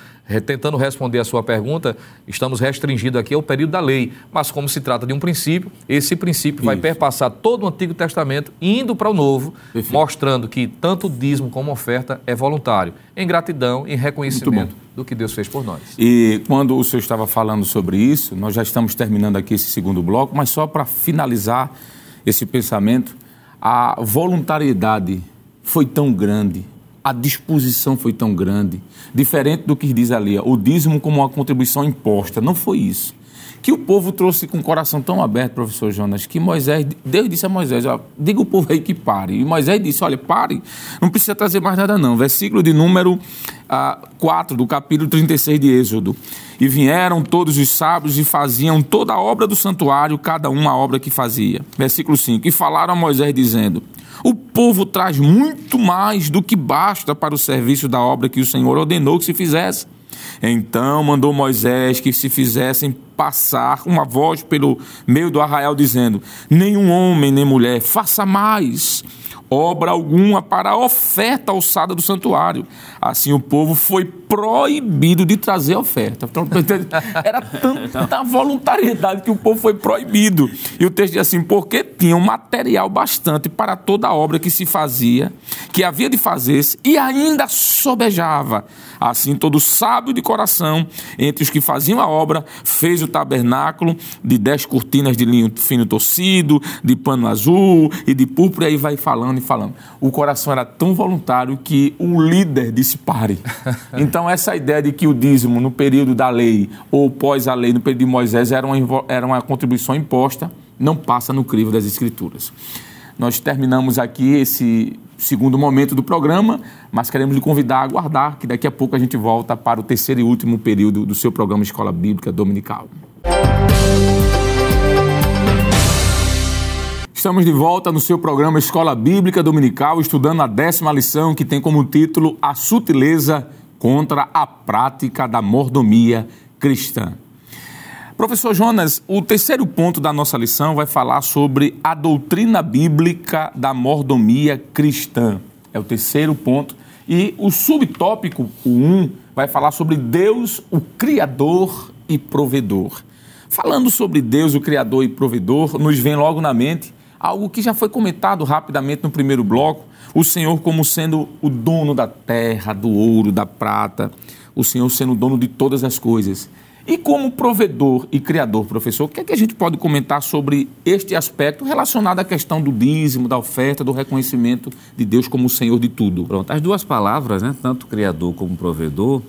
Tentando responder a sua pergunta, estamos restringidos aqui ao período da lei, mas como se trata de um princípio, esse princípio Isso. vai perpassar todo o Antigo Testamento, indo para o Novo, Perfeito. mostrando que tanto o dízimo como a oferta é voluntário, em gratidão, em reconhecimento do que Deus fez por nós. E quando o senhor estava falando sobre isso, nós já estamos terminando aqui esse segundo bloco, mas só para finalizar esse pensamento, a voluntariedade foi tão grande, a disposição foi tão grande, diferente do que diz ali, o dízimo como uma contribuição imposta, não foi isso que o povo trouxe com o coração tão aberto, professor Jonas, que Moisés, Deus disse a Moisés, ó, diga o povo aí que pare. E Moisés disse, olha, pare, não precisa trazer mais nada não. Versículo de número ah, 4 do capítulo 36 de Êxodo. E vieram todos os sábios e faziam toda a obra do santuário, cada um a obra que fazia. Versículo 5. E falaram a Moisés dizendo, o povo traz muito mais do que basta para o serviço da obra que o Senhor ordenou que se fizesse. Então mandou Moisés que se fizessem passar uma voz pelo meio do arraial, dizendo: Nenhum homem nem mulher faça mais obra alguma para a oferta alçada do santuário. Assim o povo foi proibido de trazer oferta. Então, [laughs] era tanta voluntariedade que o povo foi proibido. E o texto diz assim: porque tinham material bastante para toda a obra que se fazia, que havia de fazer-se, e ainda sobejava. Assim, todo sábio de coração, entre os que faziam a obra, fez o tabernáculo de dez cortinas de linho fino torcido, de pano azul e de púrpura, e aí vai falando e falando. O coração era tão voluntário que o líder disse pare. [laughs] Então, essa ideia de que o dízimo no período da lei ou pós a lei, no período de Moisés, era uma, era uma contribuição imposta, não passa no crivo das Escrituras. Nós terminamos aqui esse segundo momento do programa, mas queremos lhe convidar a aguardar que daqui a pouco a gente volta para o terceiro e último período do seu programa Escola Bíblica Dominical. Estamos de volta no seu programa Escola Bíblica Dominical, estudando a décima lição que tem como título A Sutileza contra a Prática da Mordomia Cristã. Professor Jonas, o terceiro ponto da nossa lição vai falar sobre a doutrina bíblica da mordomia cristã. É o terceiro ponto. E o subtópico, o 1, um, vai falar sobre Deus, o Criador e Provedor. Falando sobre Deus, o Criador e Provedor, nos vem logo na mente algo que já foi comentado rapidamente no primeiro bloco: o Senhor como sendo o dono da terra, do ouro, da prata, o Senhor sendo o dono de todas as coisas E como provedor e criador, professor, o que é que a gente pode comentar sobre este aspecto relacionado à questão do dízimo, da oferta, do reconhecimento de Deus como o Senhor de tudo? Pronto, as duas palavras, né, tanto criador como provedor,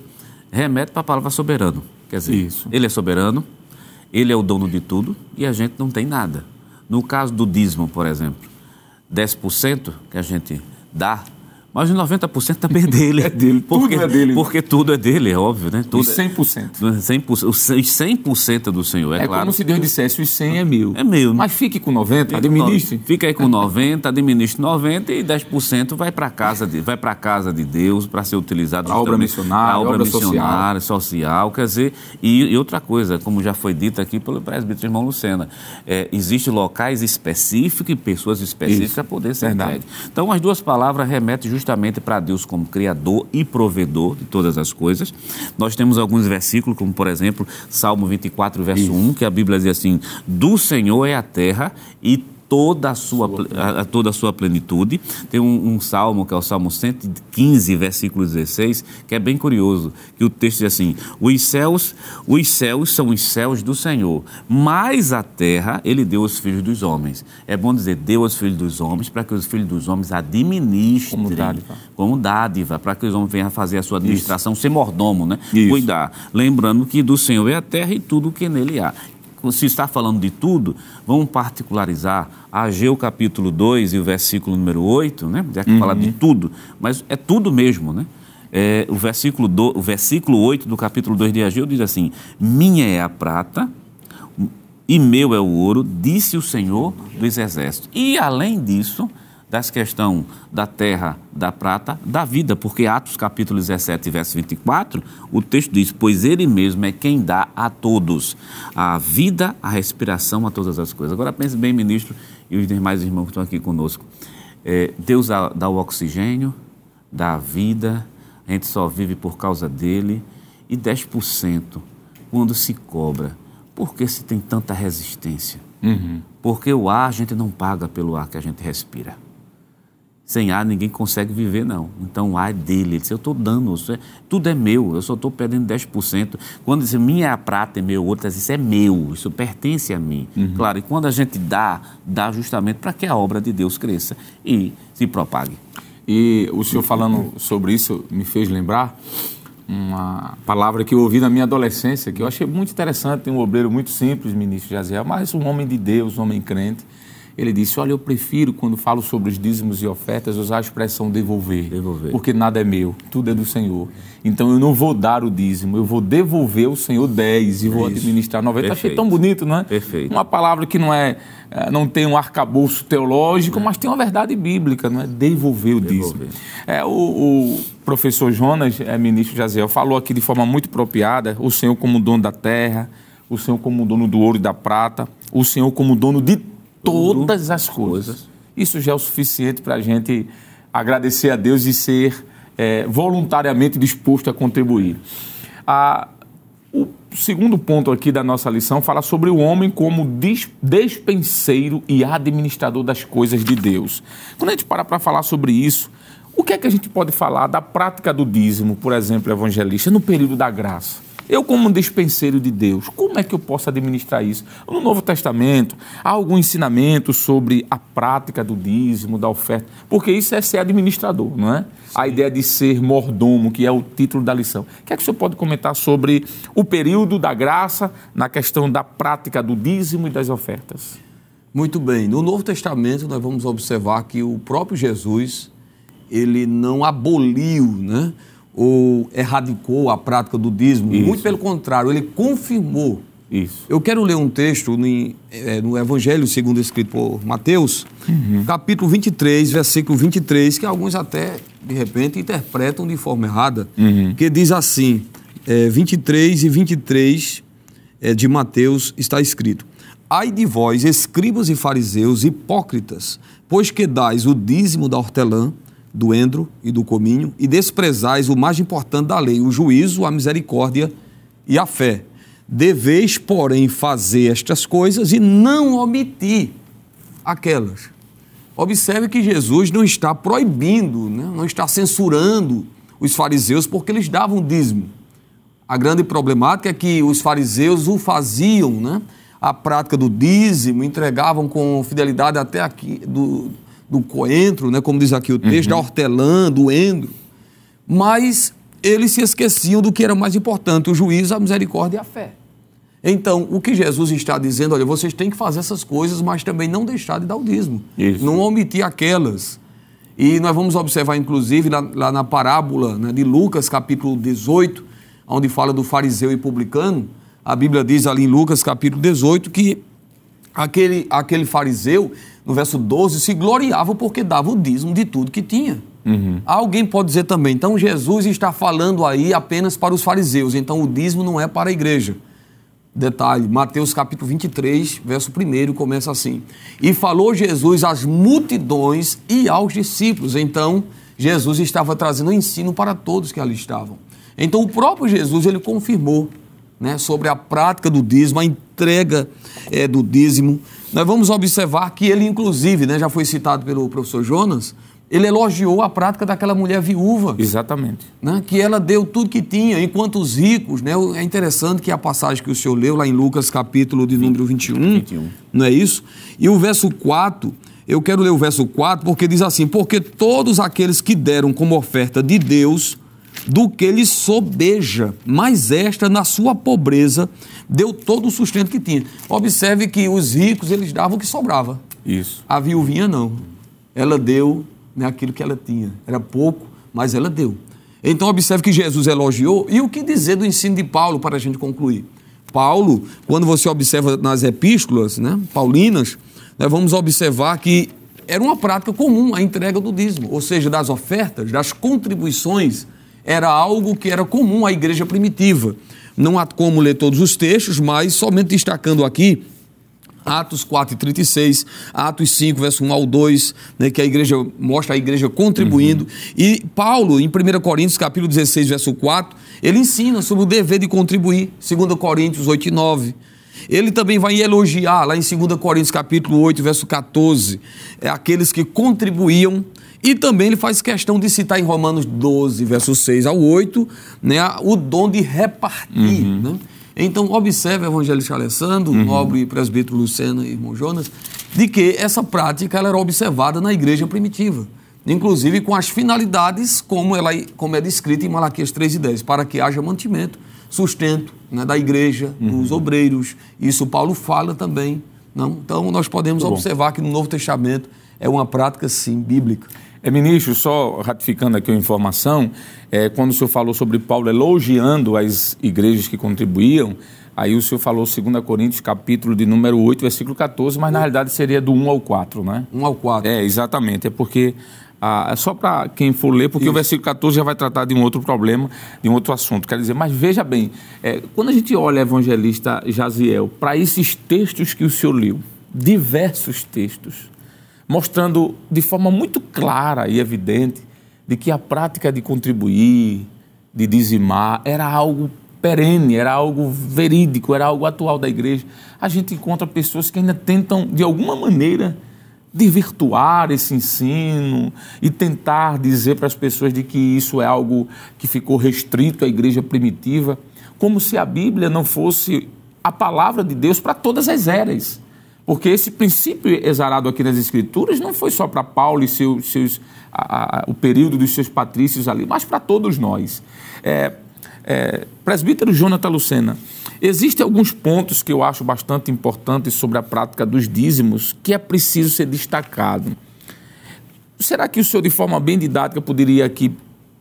remetem para a palavra soberano. Quer dizer, Isso. ele é soberano, ele é o dono de tudo e a gente não tem nada. No caso do dízimo, por exemplo, 10% que a gente dá, mas os 90% também é dele. [laughs] É dele, tudo porque, é dele. Porque tudo é dele, é óbvio, né? Tudo Os 100%. É, 100%, os 100% do Senhor, é, É, claro. como se Deus dissesse, os 100 é meu. É meu. Mas fique com 90, administre. Fica aí com 90, administre 90 e 10% vai para casa de vai para casa de Deus para ser utilizado Pra obra missionária, pra obra, obra missionária, social. quer dizer, e, e outra coisa, como já foi dito aqui pelo presbítero irmão Lucena, é, existem locais específicos e pessoas específicas para poder ser Verdade. entregue. Então, as duas palavras remetem justamente para Deus como criador e provedor de todas as coisas. Nós temos alguns versículos, como por exemplo, Salmo 24, verso 1, que a Bíblia diz assim: Do Senhor é a terra e toda a sua, a, a toda a sua plenitude. Tem um, um salmo, que é o Salmo 115, versículo 16, que é bem curioso, que o texto diz assim, os céus, os céus são os céus do Senhor, mas a terra ele deu aos filhos dos homens. É bom dizer, deu aos filhos dos homens, para que os filhos dos homens administrem Como dádiva. como dádiva, para que os homens venham a fazer a sua administração, ser mordomo, né? Isso. Cuidar. Lembrando que do Senhor é a terra e tudo o que nele há. Se está falando de tudo, vamos particularizar Ageu capítulo 2 e o versículo número 8, né? Já que fala de tudo, mas é tudo mesmo, né? É, o, versículo do, o versículo 8 do capítulo 2 de Ageu diz assim: Minha é a prata, e meu é o ouro, disse o Senhor dos Exércitos. E além disso, das questão da terra, da prata, da vida, porque Atos capítulo 17, verso 24, o texto diz: Pois ele mesmo é quem dá a todos a vida, a respiração, a todas as coisas. Agora pense bem, ministro, e os demais irmãos que estão aqui conosco. É, Deus dá, dá o oxigênio, dá a vida, a gente só vive por causa dele, e 10% quando se cobra. Por que se tem tanta resistência? Porque o ar a gente não paga pelo ar que a gente respira. Sem ar ninguém consegue viver, não. Então o ar é dele. Ele disse, eu estou dando, isso é- tudo é meu, eu só estou perdendo 10%. Quando diz minha é a prata é meu, outra diz isso é meu, isso pertence a mim. Claro, e quando a gente dá, dá justamente para que a obra de Deus cresça e se propague. E o senhor falando sobre isso me fez lembrar uma palavra que eu ouvi na minha adolescência, que eu achei muito interessante, tem um obreiro muito simples, ministro Jaziel, mas um homem de Deus, um homem crente. Ele disse: Olha, eu prefiro, quando falo sobre os dízimos e ofertas, usar a expressão devolver. Devolver. Porque nada é meu, tudo é do Senhor. Então eu não vou dar o dízimo, eu vou devolver ao Senhor 10 e vou Isso. administrar 90. Achei tão bonito, não é? Perfeito. Uma palavra que não é, eh, não tem um arcabouço teológico, mas tem uma verdade bíblica, não é? Devolver o dízimo. Devolver. É, o, o professor Jonas, é, ministro Jaziel, falou aqui de forma muito apropriada, o Senhor como dono da terra, o Senhor como dono do ouro e da prata, o Senhor como dono de todas as coisas. Isso já é o suficiente para a gente agradecer a Deus e ser é, voluntariamente disposto a contribuir. O segundo ponto aqui da nossa lição fala sobre o homem como despenseiro e administrador das coisas de Deus. Quando a gente para para falar sobre isso, o que é que a gente pode falar da prática do dízimo, por exemplo, evangelista, no período da graça? Eu, como um despenseiro de Deus, como é que eu posso administrar isso? No Novo Testamento, há algum ensinamento sobre a prática do dízimo, da oferta? Porque isso é ser administrador, não é? A ideia de ser mordomo, que é o título da lição. O que é que o senhor pode comentar sobre o período da graça na questão da prática do dízimo e das ofertas? Muito bem. No Novo Testamento, nós vamos observar que o próprio Jesus, ele não aboliu, né? Ou erradicou a prática do dízimo. Isso. Muito pelo contrário, ele confirmou. Isso. Eu quero ler um texto no, eh, no Evangelho segundo escrito por Mateus, capítulo 23, versículo 23, que alguns até, de repente, interpretam de forma errada, que diz assim, eh, 23 e 23 eh, de Mateus está escrito, Ai de vós, escribas e fariseus, hipócritas, pois que dais o dízimo da hortelã, do endro e do cominho, e desprezais o mais importante da lei, o juízo, a misericórdia e a fé. Deveis, porém, fazer estas coisas e não omitir aquelas. Observe que Jesus não está proibindo, né? não está censurando os fariseus porque eles davam dízimo. A grande problemática é que os fariseus o faziam, né? A prática do dízimo, entregavam com fidelidade até aqui do, do coentro, né? Como diz aqui o texto, da hortelã, do endro. Mas eles se esqueciam do que era mais importante, o juízo, a misericórdia e a fé. Então, o que Jesus está dizendo, olha, vocês têm que fazer essas coisas, mas também não deixar de dar o dízimo. Isso. Não omitir aquelas. E nós vamos observar, inclusive, lá, lá na parábola né, de Lucas, capítulo 18, onde fala do fariseu e publicano, a Bíblia diz ali em Lucas, capítulo 18, que aquele, aquele fariseu, no verso 12, se gloriava porque dava o dízimo de tudo que tinha. Alguém pode dizer também, então Jesus está falando aí apenas para os fariseus, então o dízimo não é para a igreja. Detalhe, Mateus capítulo 23, verso 1, começa assim. E falou Jesus às multidões e aos discípulos. Então, Jesus estava trazendo ensino para todos que ali estavam. Então, o próprio Jesus, ele confirmou né, sobre a prática do dízimo, a entrega eh, do dízimo. Nós vamos observar que ele, inclusive, né, já foi citado pelo professor Jonas, ele elogiou a prática daquela mulher viúva Exatamente. né, que ela deu tudo que tinha, enquanto os ricos, né, é interessante que a passagem que o senhor leu lá em Lucas capítulo de número 21, 21. não é isso? E o verso 4, eu quero ler o verso 4 porque diz assim, porque todos aqueles que deram como oferta de Deus, do que lhe sobeja, mas esta na sua pobreza deu todo o sustento que tinha. Observe que os ricos, eles davam o que sobrava. Isso. A viuvinha não. Ela deu né, aquilo que ela tinha. Era pouco, mas ela deu. Então observe que Jesus elogiou. E o que dizer do ensino de Paulo para a gente concluir? Paulo, quando você observa nas epístolas né, paulinas, nós vamos observar que era uma prática comum a entrega do dízimo, ou seja, das ofertas, das contribuições, era algo que era comum à igreja primitiva. Não há como ler todos os textos, mas somente destacando aqui Atos 4 e 36, Atos 5, verso 1 ao 2, né, que a igreja mostra a igreja contribuindo. E Paulo, em 1 Coríntios, capítulo 16, verso 4, ele ensina sobre o dever de contribuir, 2 Coríntios 8 e 9. Ele também vai elogiar, lá em 2 Coríntios, capítulo 8, verso 14, é, aqueles que contribuíam. E também ele faz questão de citar em Romanos 12, verso 6 ao 8, né, o dom de repartir. Né? Então, observe, evangelista Alessandro, Uhum. nobre presbítero Lucena e irmão Jonas, de que essa prática ela era observada na igreja primitiva. Inclusive com as finalidades como, ela, como é descrita em Malaquias 3 e 10, para que haja mantimento, sustento né, da igreja, Uhum. dos obreiros. Isso Paulo fala também. Não? Então, nós podemos Muito bom. observar que no Novo Testamento é uma prática, sim, bíblica. É, ministro, só ratificando aqui a informação, é, quando o senhor falou sobre Paulo elogiando as igrejas que contribuíam, aí o senhor falou 2 Coríntios, capítulo de número 8, versículo 14, mas na realidade seria do 1 ao 4, né? 1 ao 4. É, exatamente. É porque. Ah, é só para quem for ler, porque o versículo 14 já vai tratar de um outro problema, de um outro assunto. Quer dizer, mas veja bem, é, quando a gente olha, evangelista Jaziel, para esses textos que o senhor leu, diversos textos, mostrando de forma muito clara e evidente de que a prática de contribuir, de dizimar, era algo perene, era algo verídico, era algo atual da igreja. A gente encontra pessoas que ainda tentam, de alguma maneira, desvirtuar esse ensino e tentar dizer para as pessoas de que isso é algo que ficou restrito à igreja primitiva, como se a Bíblia não fosse a palavra de Deus para todas as eras. Porque esse princípio exarado aqui nas Escrituras não foi só para Paulo e seus, seus, a- a- o período dos seus patrícios ali, mas para todos nós. É, é, presbítero Jonathan Lucena, existem alguns pontos que eu acho bastante importantes sobre a prática dos dízimos que é preciso ser destacado. Será que o senhor, de forma bem didática, poderia aqui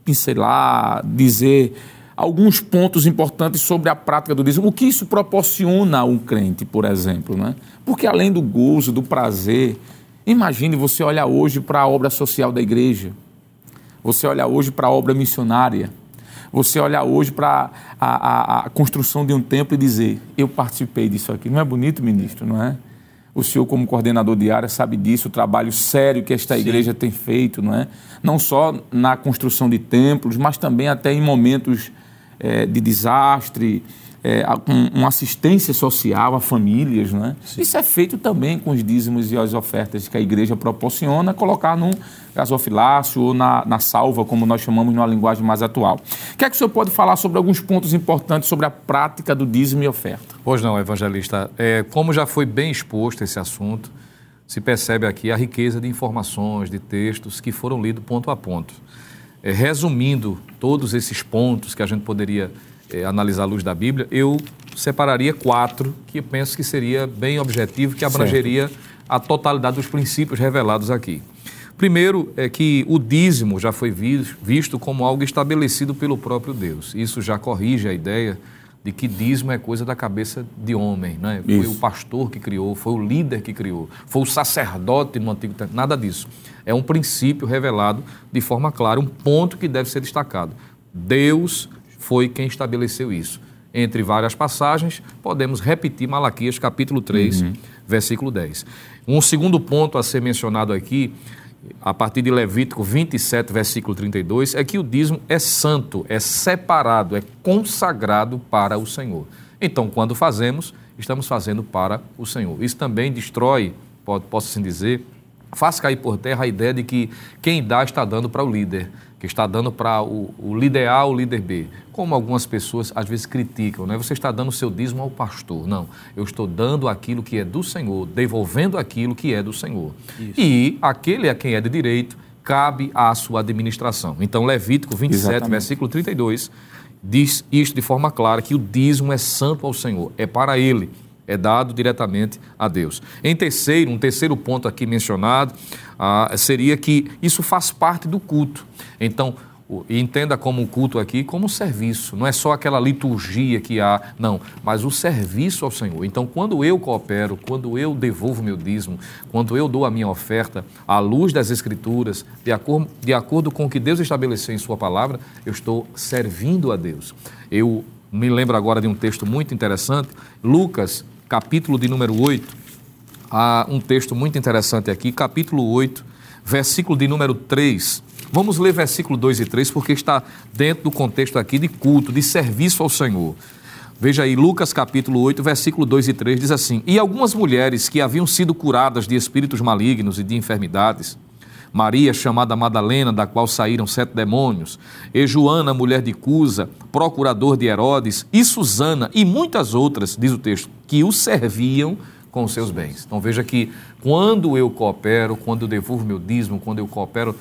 pincelar, dizer alguns pontos importantes sobre a prática do dízimo? O que isso proporciona a um crente, por exemplo? Né? Porque além do gozo, do prazer, imagine você olhar hoje para a obra social da igreja, você olhar hoje para a obra missionária, você olhar hoje para a, a- a construção de um templo e dizer: Eu participei disso aqui. Não é bonito, ministro, não é? O senhor, como coordenador de área, sabe disso, o trabalho sério que esta igreja tem feito, não é? Não só na construção de templos, mas também até em momentos eh, de desastre, é, uma assistência social a famílias, né? Isso é feito também com os dízimos e as ofertas que a igreja proporciona, colocar num gasofilácio ou na, na salva, como nós chamamos numa linguagem mais atual. O que é que o senhor pode falar sobre alguns pontos importantes sobre a prática do dízimo e oferta? Pois não, evangelista. É, como já foi bem exposto esse assunto, se percebe aqui a riqueza de informações, de textos que foram lidos ponto a ponto. É, resumindo todos esses pontos que a gente poderia é, analisar à luz da Bíblia, eu separaria quatro que penso que seria bem objetivo, que abrangeria certo. a totalidade dos princípios revelados aqui. Primeiro é que o dízimo já foi visto como algo estabelecido pelo próprio Deus. Isso já corrige a ideia de que dízimo é coisa da cabeça de homem, né? Foi o pastor que criou, foi o líder que criou, foi o sacerdote no Antigo Testamento, nada disso. É um princípio revelado de forma clara, um ponto que deve ser destacado. Deus foi quem estabeleceu isso. Entre várias passagens, podemos repetir Malaquias capítulo 3, uhum. versículo 10. Um segundo ponto a ser mencionado aqui a partir de Levítico 27, versículo 32, é que o dízimo é santo, é separado, é consagrado para o Senhor. Então, quando fazemos, estamos fazendo para o Senhor. Isso também destrói, posso assim dizer, faz cair por terra a ideia de que quem dá está dando para o líder está dando para o, o, líder A ou o líder B. Como algumas pessoas às vezes criticam, né? Você está dando o seu dízimo ao pastor. Não, eu estou dando aquilo que é do Senhor, devolvendo aquilo que é do Senhor. Isso. E aquele a quem é de direito cabe à sua administração. Então, Levítico 27, Exatamente. versículo 32, diz isto de forma clara, que o dízimo é santo ao Senhor, é para ele é dado diretamente a Deus. Em terceiro, um terceiro ponto aqui mencionado, ah, seria que isso faz parte do culto. Então, entenda como o culto aqui como um serviço, não é só aquela liturgia que há, não, mas o serviço ao Senhor. Então, quando eu coopero, quando eu devolvo meu dízimo, quando eu dou a minha oferta à luz das Escrituras, de acordo, de acordo com o que Deus estabeleceu em Sua palavra, eu estou servindo a Deus. Eu me lembro agora de um texto muito interessante, Lucas capítulo de número 8, há um texto muito interessante aqui, capítulo 8, versículo de número 3. Vamos ler versículo 2 e 3, porque está dentro do contexto aqui de culto, de serviço ao Senhor. Veja aí, Lucas capítulo 8, versículo 2 e 3 diz assim: E algumas mulheres que haviam sido curadas de espíritos malignos e de enfermidades, Maria, chamada Madalena, da qual saíram sete demônios, e Joana, mulher de Cusa, procurador de Herodes, e Susana, e muitas outras, diz o texto, que o serviam com os seus bens. Então veja que quando eu coopero, quando eu devolvo meu dízimo, quando eu coopero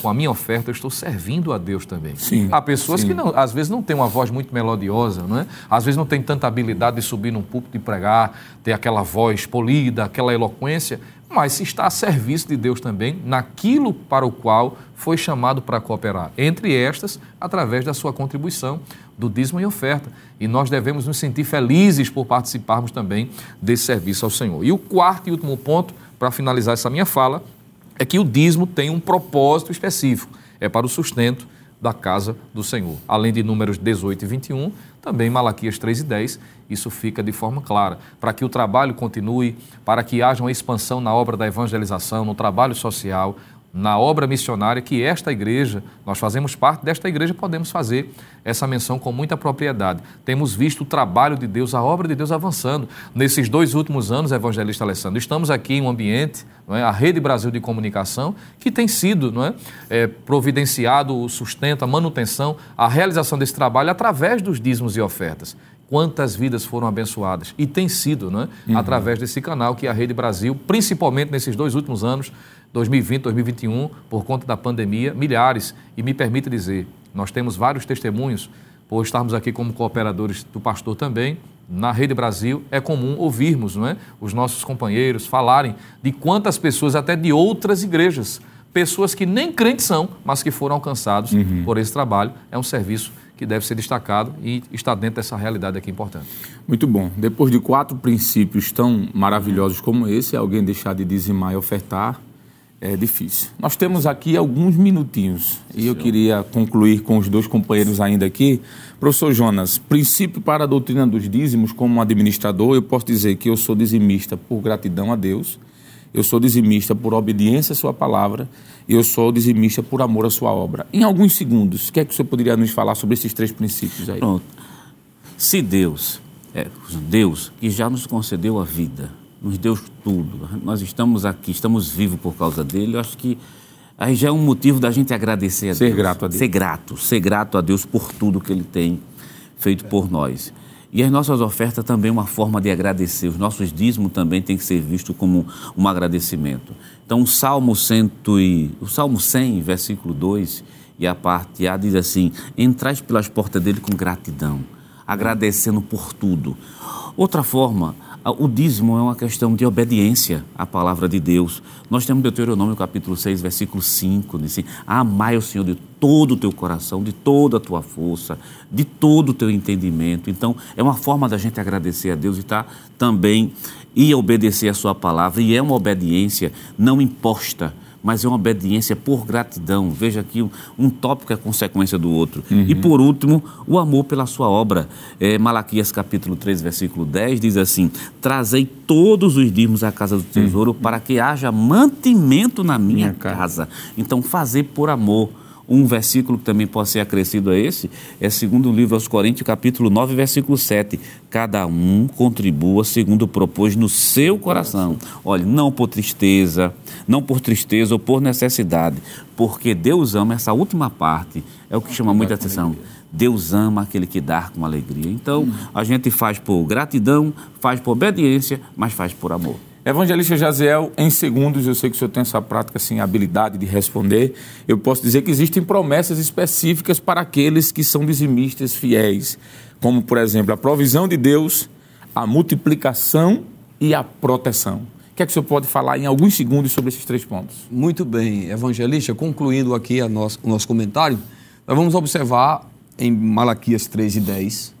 com a minha oferta, eu estou servindo a Deus também. Sim, Há pessoas sim. que não, às vezes não têm uma voz muito melodiosa, não é? às vezes não tem tanta habilidade de subir num púlpito e pregar, ter aquela voz polida, aquela eloquência, mas se está a serviço de Deus também naquilo para o qual foi chamado para cooperar. Entre estas, através da sua contribuição do dízimo e oferta. E nós devemos nos sentir felizes por participarmos também desse serviço ao Senhor. E o quarto e último ponto, para finalizar essa minha fala, é que o dízimo tem um propósito específico. É para o sustento da casa do Senhor. Além de números 18 e 21, também Malaquias 3 e 10, isso fica de forma clara. Para que o trabalho continue, para que haja uma expansão na obra da evangelização, no trabalho social, na obra missionária que esta igreja, nós fazemos parte desta igreja, podemos fazer essa menção com muita propriedade. Temos visto o trabalho de Deus, a obra de Deus avançando. Nesses dois últimos anos, evangelista Alessandro, estamos aqui em um ambiente, é, a Rede Brasil de Comunicação, que tem sido não é, é, providenciado o sustento, a manutenção, a realização desse trabalho através dos dízimos e ofertas quantas vidas foram abençoadas. E tem sido, não é? Uhum. Através desse canal que a Rede Brasil, principalmente nesses dois últimos anos, 2020, 2021, por conta da pandemia, milhares. E me permita dizer, nós temos vários testemunhos, por estarmos aqui como cooperadores do pastor também, na Rede Brasil, é comum ouvirmos não é? os nossos companheiros falarem de quantas pessoas, até de outras igrejas, pessoas que nem crentes são, mas que foram alcançados uhum. por esse trabalho. É um serviço que deve ser destacado e está dentro dessa realidade aqui importante. Muito bom. Depois de quatro princípios tão maravilhosos como esse, alguém deixar de dizimar e ofertar, é difícil. Nós temos aqui alguns minutinhos e eu queria concluir com os dois companheiros ainda aqui. Professor Jonas, princípio para a doutrina dos dízimos, como administrador, eu posso dizer que eu sou dizimista por gratidão a Deus, eu sou dizimista por obediência à Sua palavra e eu sou dizimista por amor à Sua obra. Em alguns segundos, o que é que o senhor poderia nos falar sobre esses três princípios aí? Pronto. Se Deus é, Deus que já nos concedeu a vida, nos deu tudo. Nós estamos aqui, estamos vivos por causa dele. Eu acho que aí já é um motivo da gente agradecer a ser Deus. Ser grato a Deus. Ser grato, ser grato a Deus por tudo que ele tem feito por nós. E as nossas ofertas também é uma forma de agradecer. Os nossos dízimos também têm que ser vistos como um agradecimento. Então, o Salmo, cento e, o Salmo 100, versículo 2, e a parte A diz assim: Entrais pelas portas dele com gratidão, agradecendo por tudo. Outra forma, o dízimo é uma questão de obediência à palavra de Deus. Nós temos Deuteronômio capítulo 6, versículo 5, diz assim, amai o Senhor de todo o teu coração, de toda a tua força, de todo o teu entendimento. Então, é uma forma da gente agradecer a Deus e estar tá também e obedecer a sua palavra. E é uma obediência não imposta, mas é uma obediência por gratidão. Veja aqui, um, um tópico é consequência do outro. Uhum. E por último, o amor pela sua obra. É, Malaquias capítulo 3, versículo 10 diz assim: Trazei todos os dízimos à casa do tesouro uhum. para que haja mantimento na minha, minha casa. Então, fazer por amor. Um versículo que também pode ser acrescido a esse é segundo o livro aos Coríntios, capítulo 9, versículo 7. Cada um contribua segundo propôs no seu coração. Olha, não por tristeza, não por tristeza ou por necessidade, porque Deus ama essa última parte, é o que chama muita atenção. Deus ama aquele que dá com alegria. Então, a gente faz por gratidão, faz por obediência, mas faz por amor. Evangelista Jaziel, em segundos, eu sei que o senhor tem essa prática, assim, habilidade de responder. Eu posso dizer que existem promessas específicas para aqueles que são dizimistas fiéis, como, por exemplo, a provisão de Deus, a multiplicação e a proteção. O que é que o senhor pode falar em alguns segundos sobre esses três pontos? Muito bem, Evangelista, concluindo aqui nosso, o nosso comentário, nós vamos observar em Malaquias 3 e 10,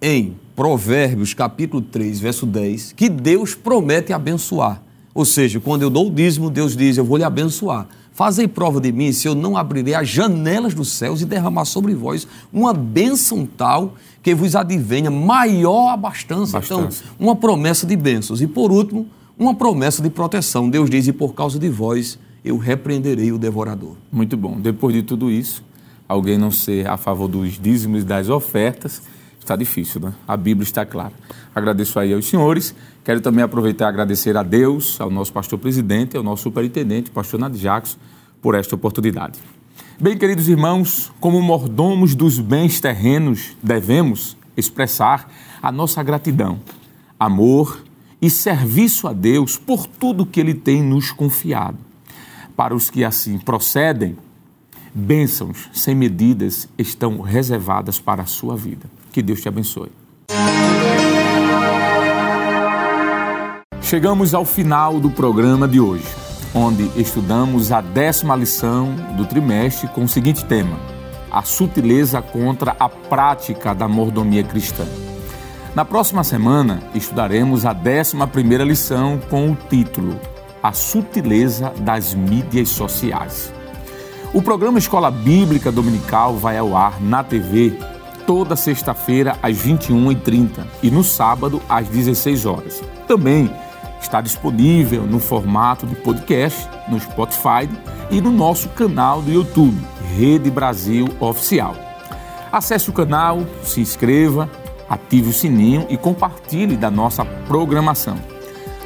em Provérbios capítulo 3, verso 10, que Deus promete abençoar. Ou seja, quando eu dou o dízimo, Deus diz: Eu vou lhe abençoar. Fazei prova de mim se eu não abrirei as janelas dos céus e derramar sobre vós uma bênção tal que vos advenha maior abastança. Então, uma promessa de bênçãos. E por último, uma promessa de proteção. Deus diz: E por causa de vós eu repreenderei o devorador. Muito bom. Depois de tudo isso, alguém não ser a favor dos dízimos e das ofertas Está difícil, né? A Bíblia está clara. Agradeço aí aos senhores. Quero também aproveitar e agradecer a Deus, ao nosso pastor presidente, ao nosso superintendente, pastor Nadir Jacques, por esta oportunidade. Bem, queridos irmãos, como mordomos dos bens terrenos, devemos expressar a nossa gratidão, amor e serviço a Deus por tudo que Ele tem nos confiado. Para os que assim procedem, bênçãos sem medidas estão reservadas para a sua vida. Que Deus te abençoe. Chegamos ao final do programa de hoje, onde estudamos a décima lição do trimestre com o seguinte tema: a sutileza contra a prática da mordomia cristã. Na próxima semana, estudaremos a décima primeira lição com o título A Sutileza das Mídias Sociais. O programa Escola Bíblica Dominical vai ao ar na TV toda sexta-feira às 21h30 e no sábado às 16 horas. Também está disponível no formato de podcast no Spotify e no nosso canal do YouTube, Rede Brasil Oficial. Acesse o canal, se inscreva, ative o sininho e compartilhe da nossa programação.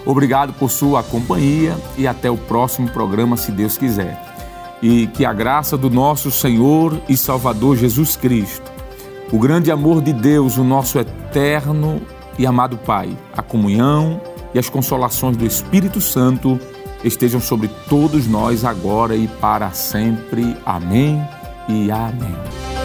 Obrigado por sua companhia e até o próximo programa, se Deus quiser. E que a graça do nosso Senhor e Salvador Jesus Cristo o grande amor de Deus, o nosso eterno e amado Pai, a comunhão e as consolações do Espírito Santo estejam sobre todos nós agora e para sempre. Amém e amém.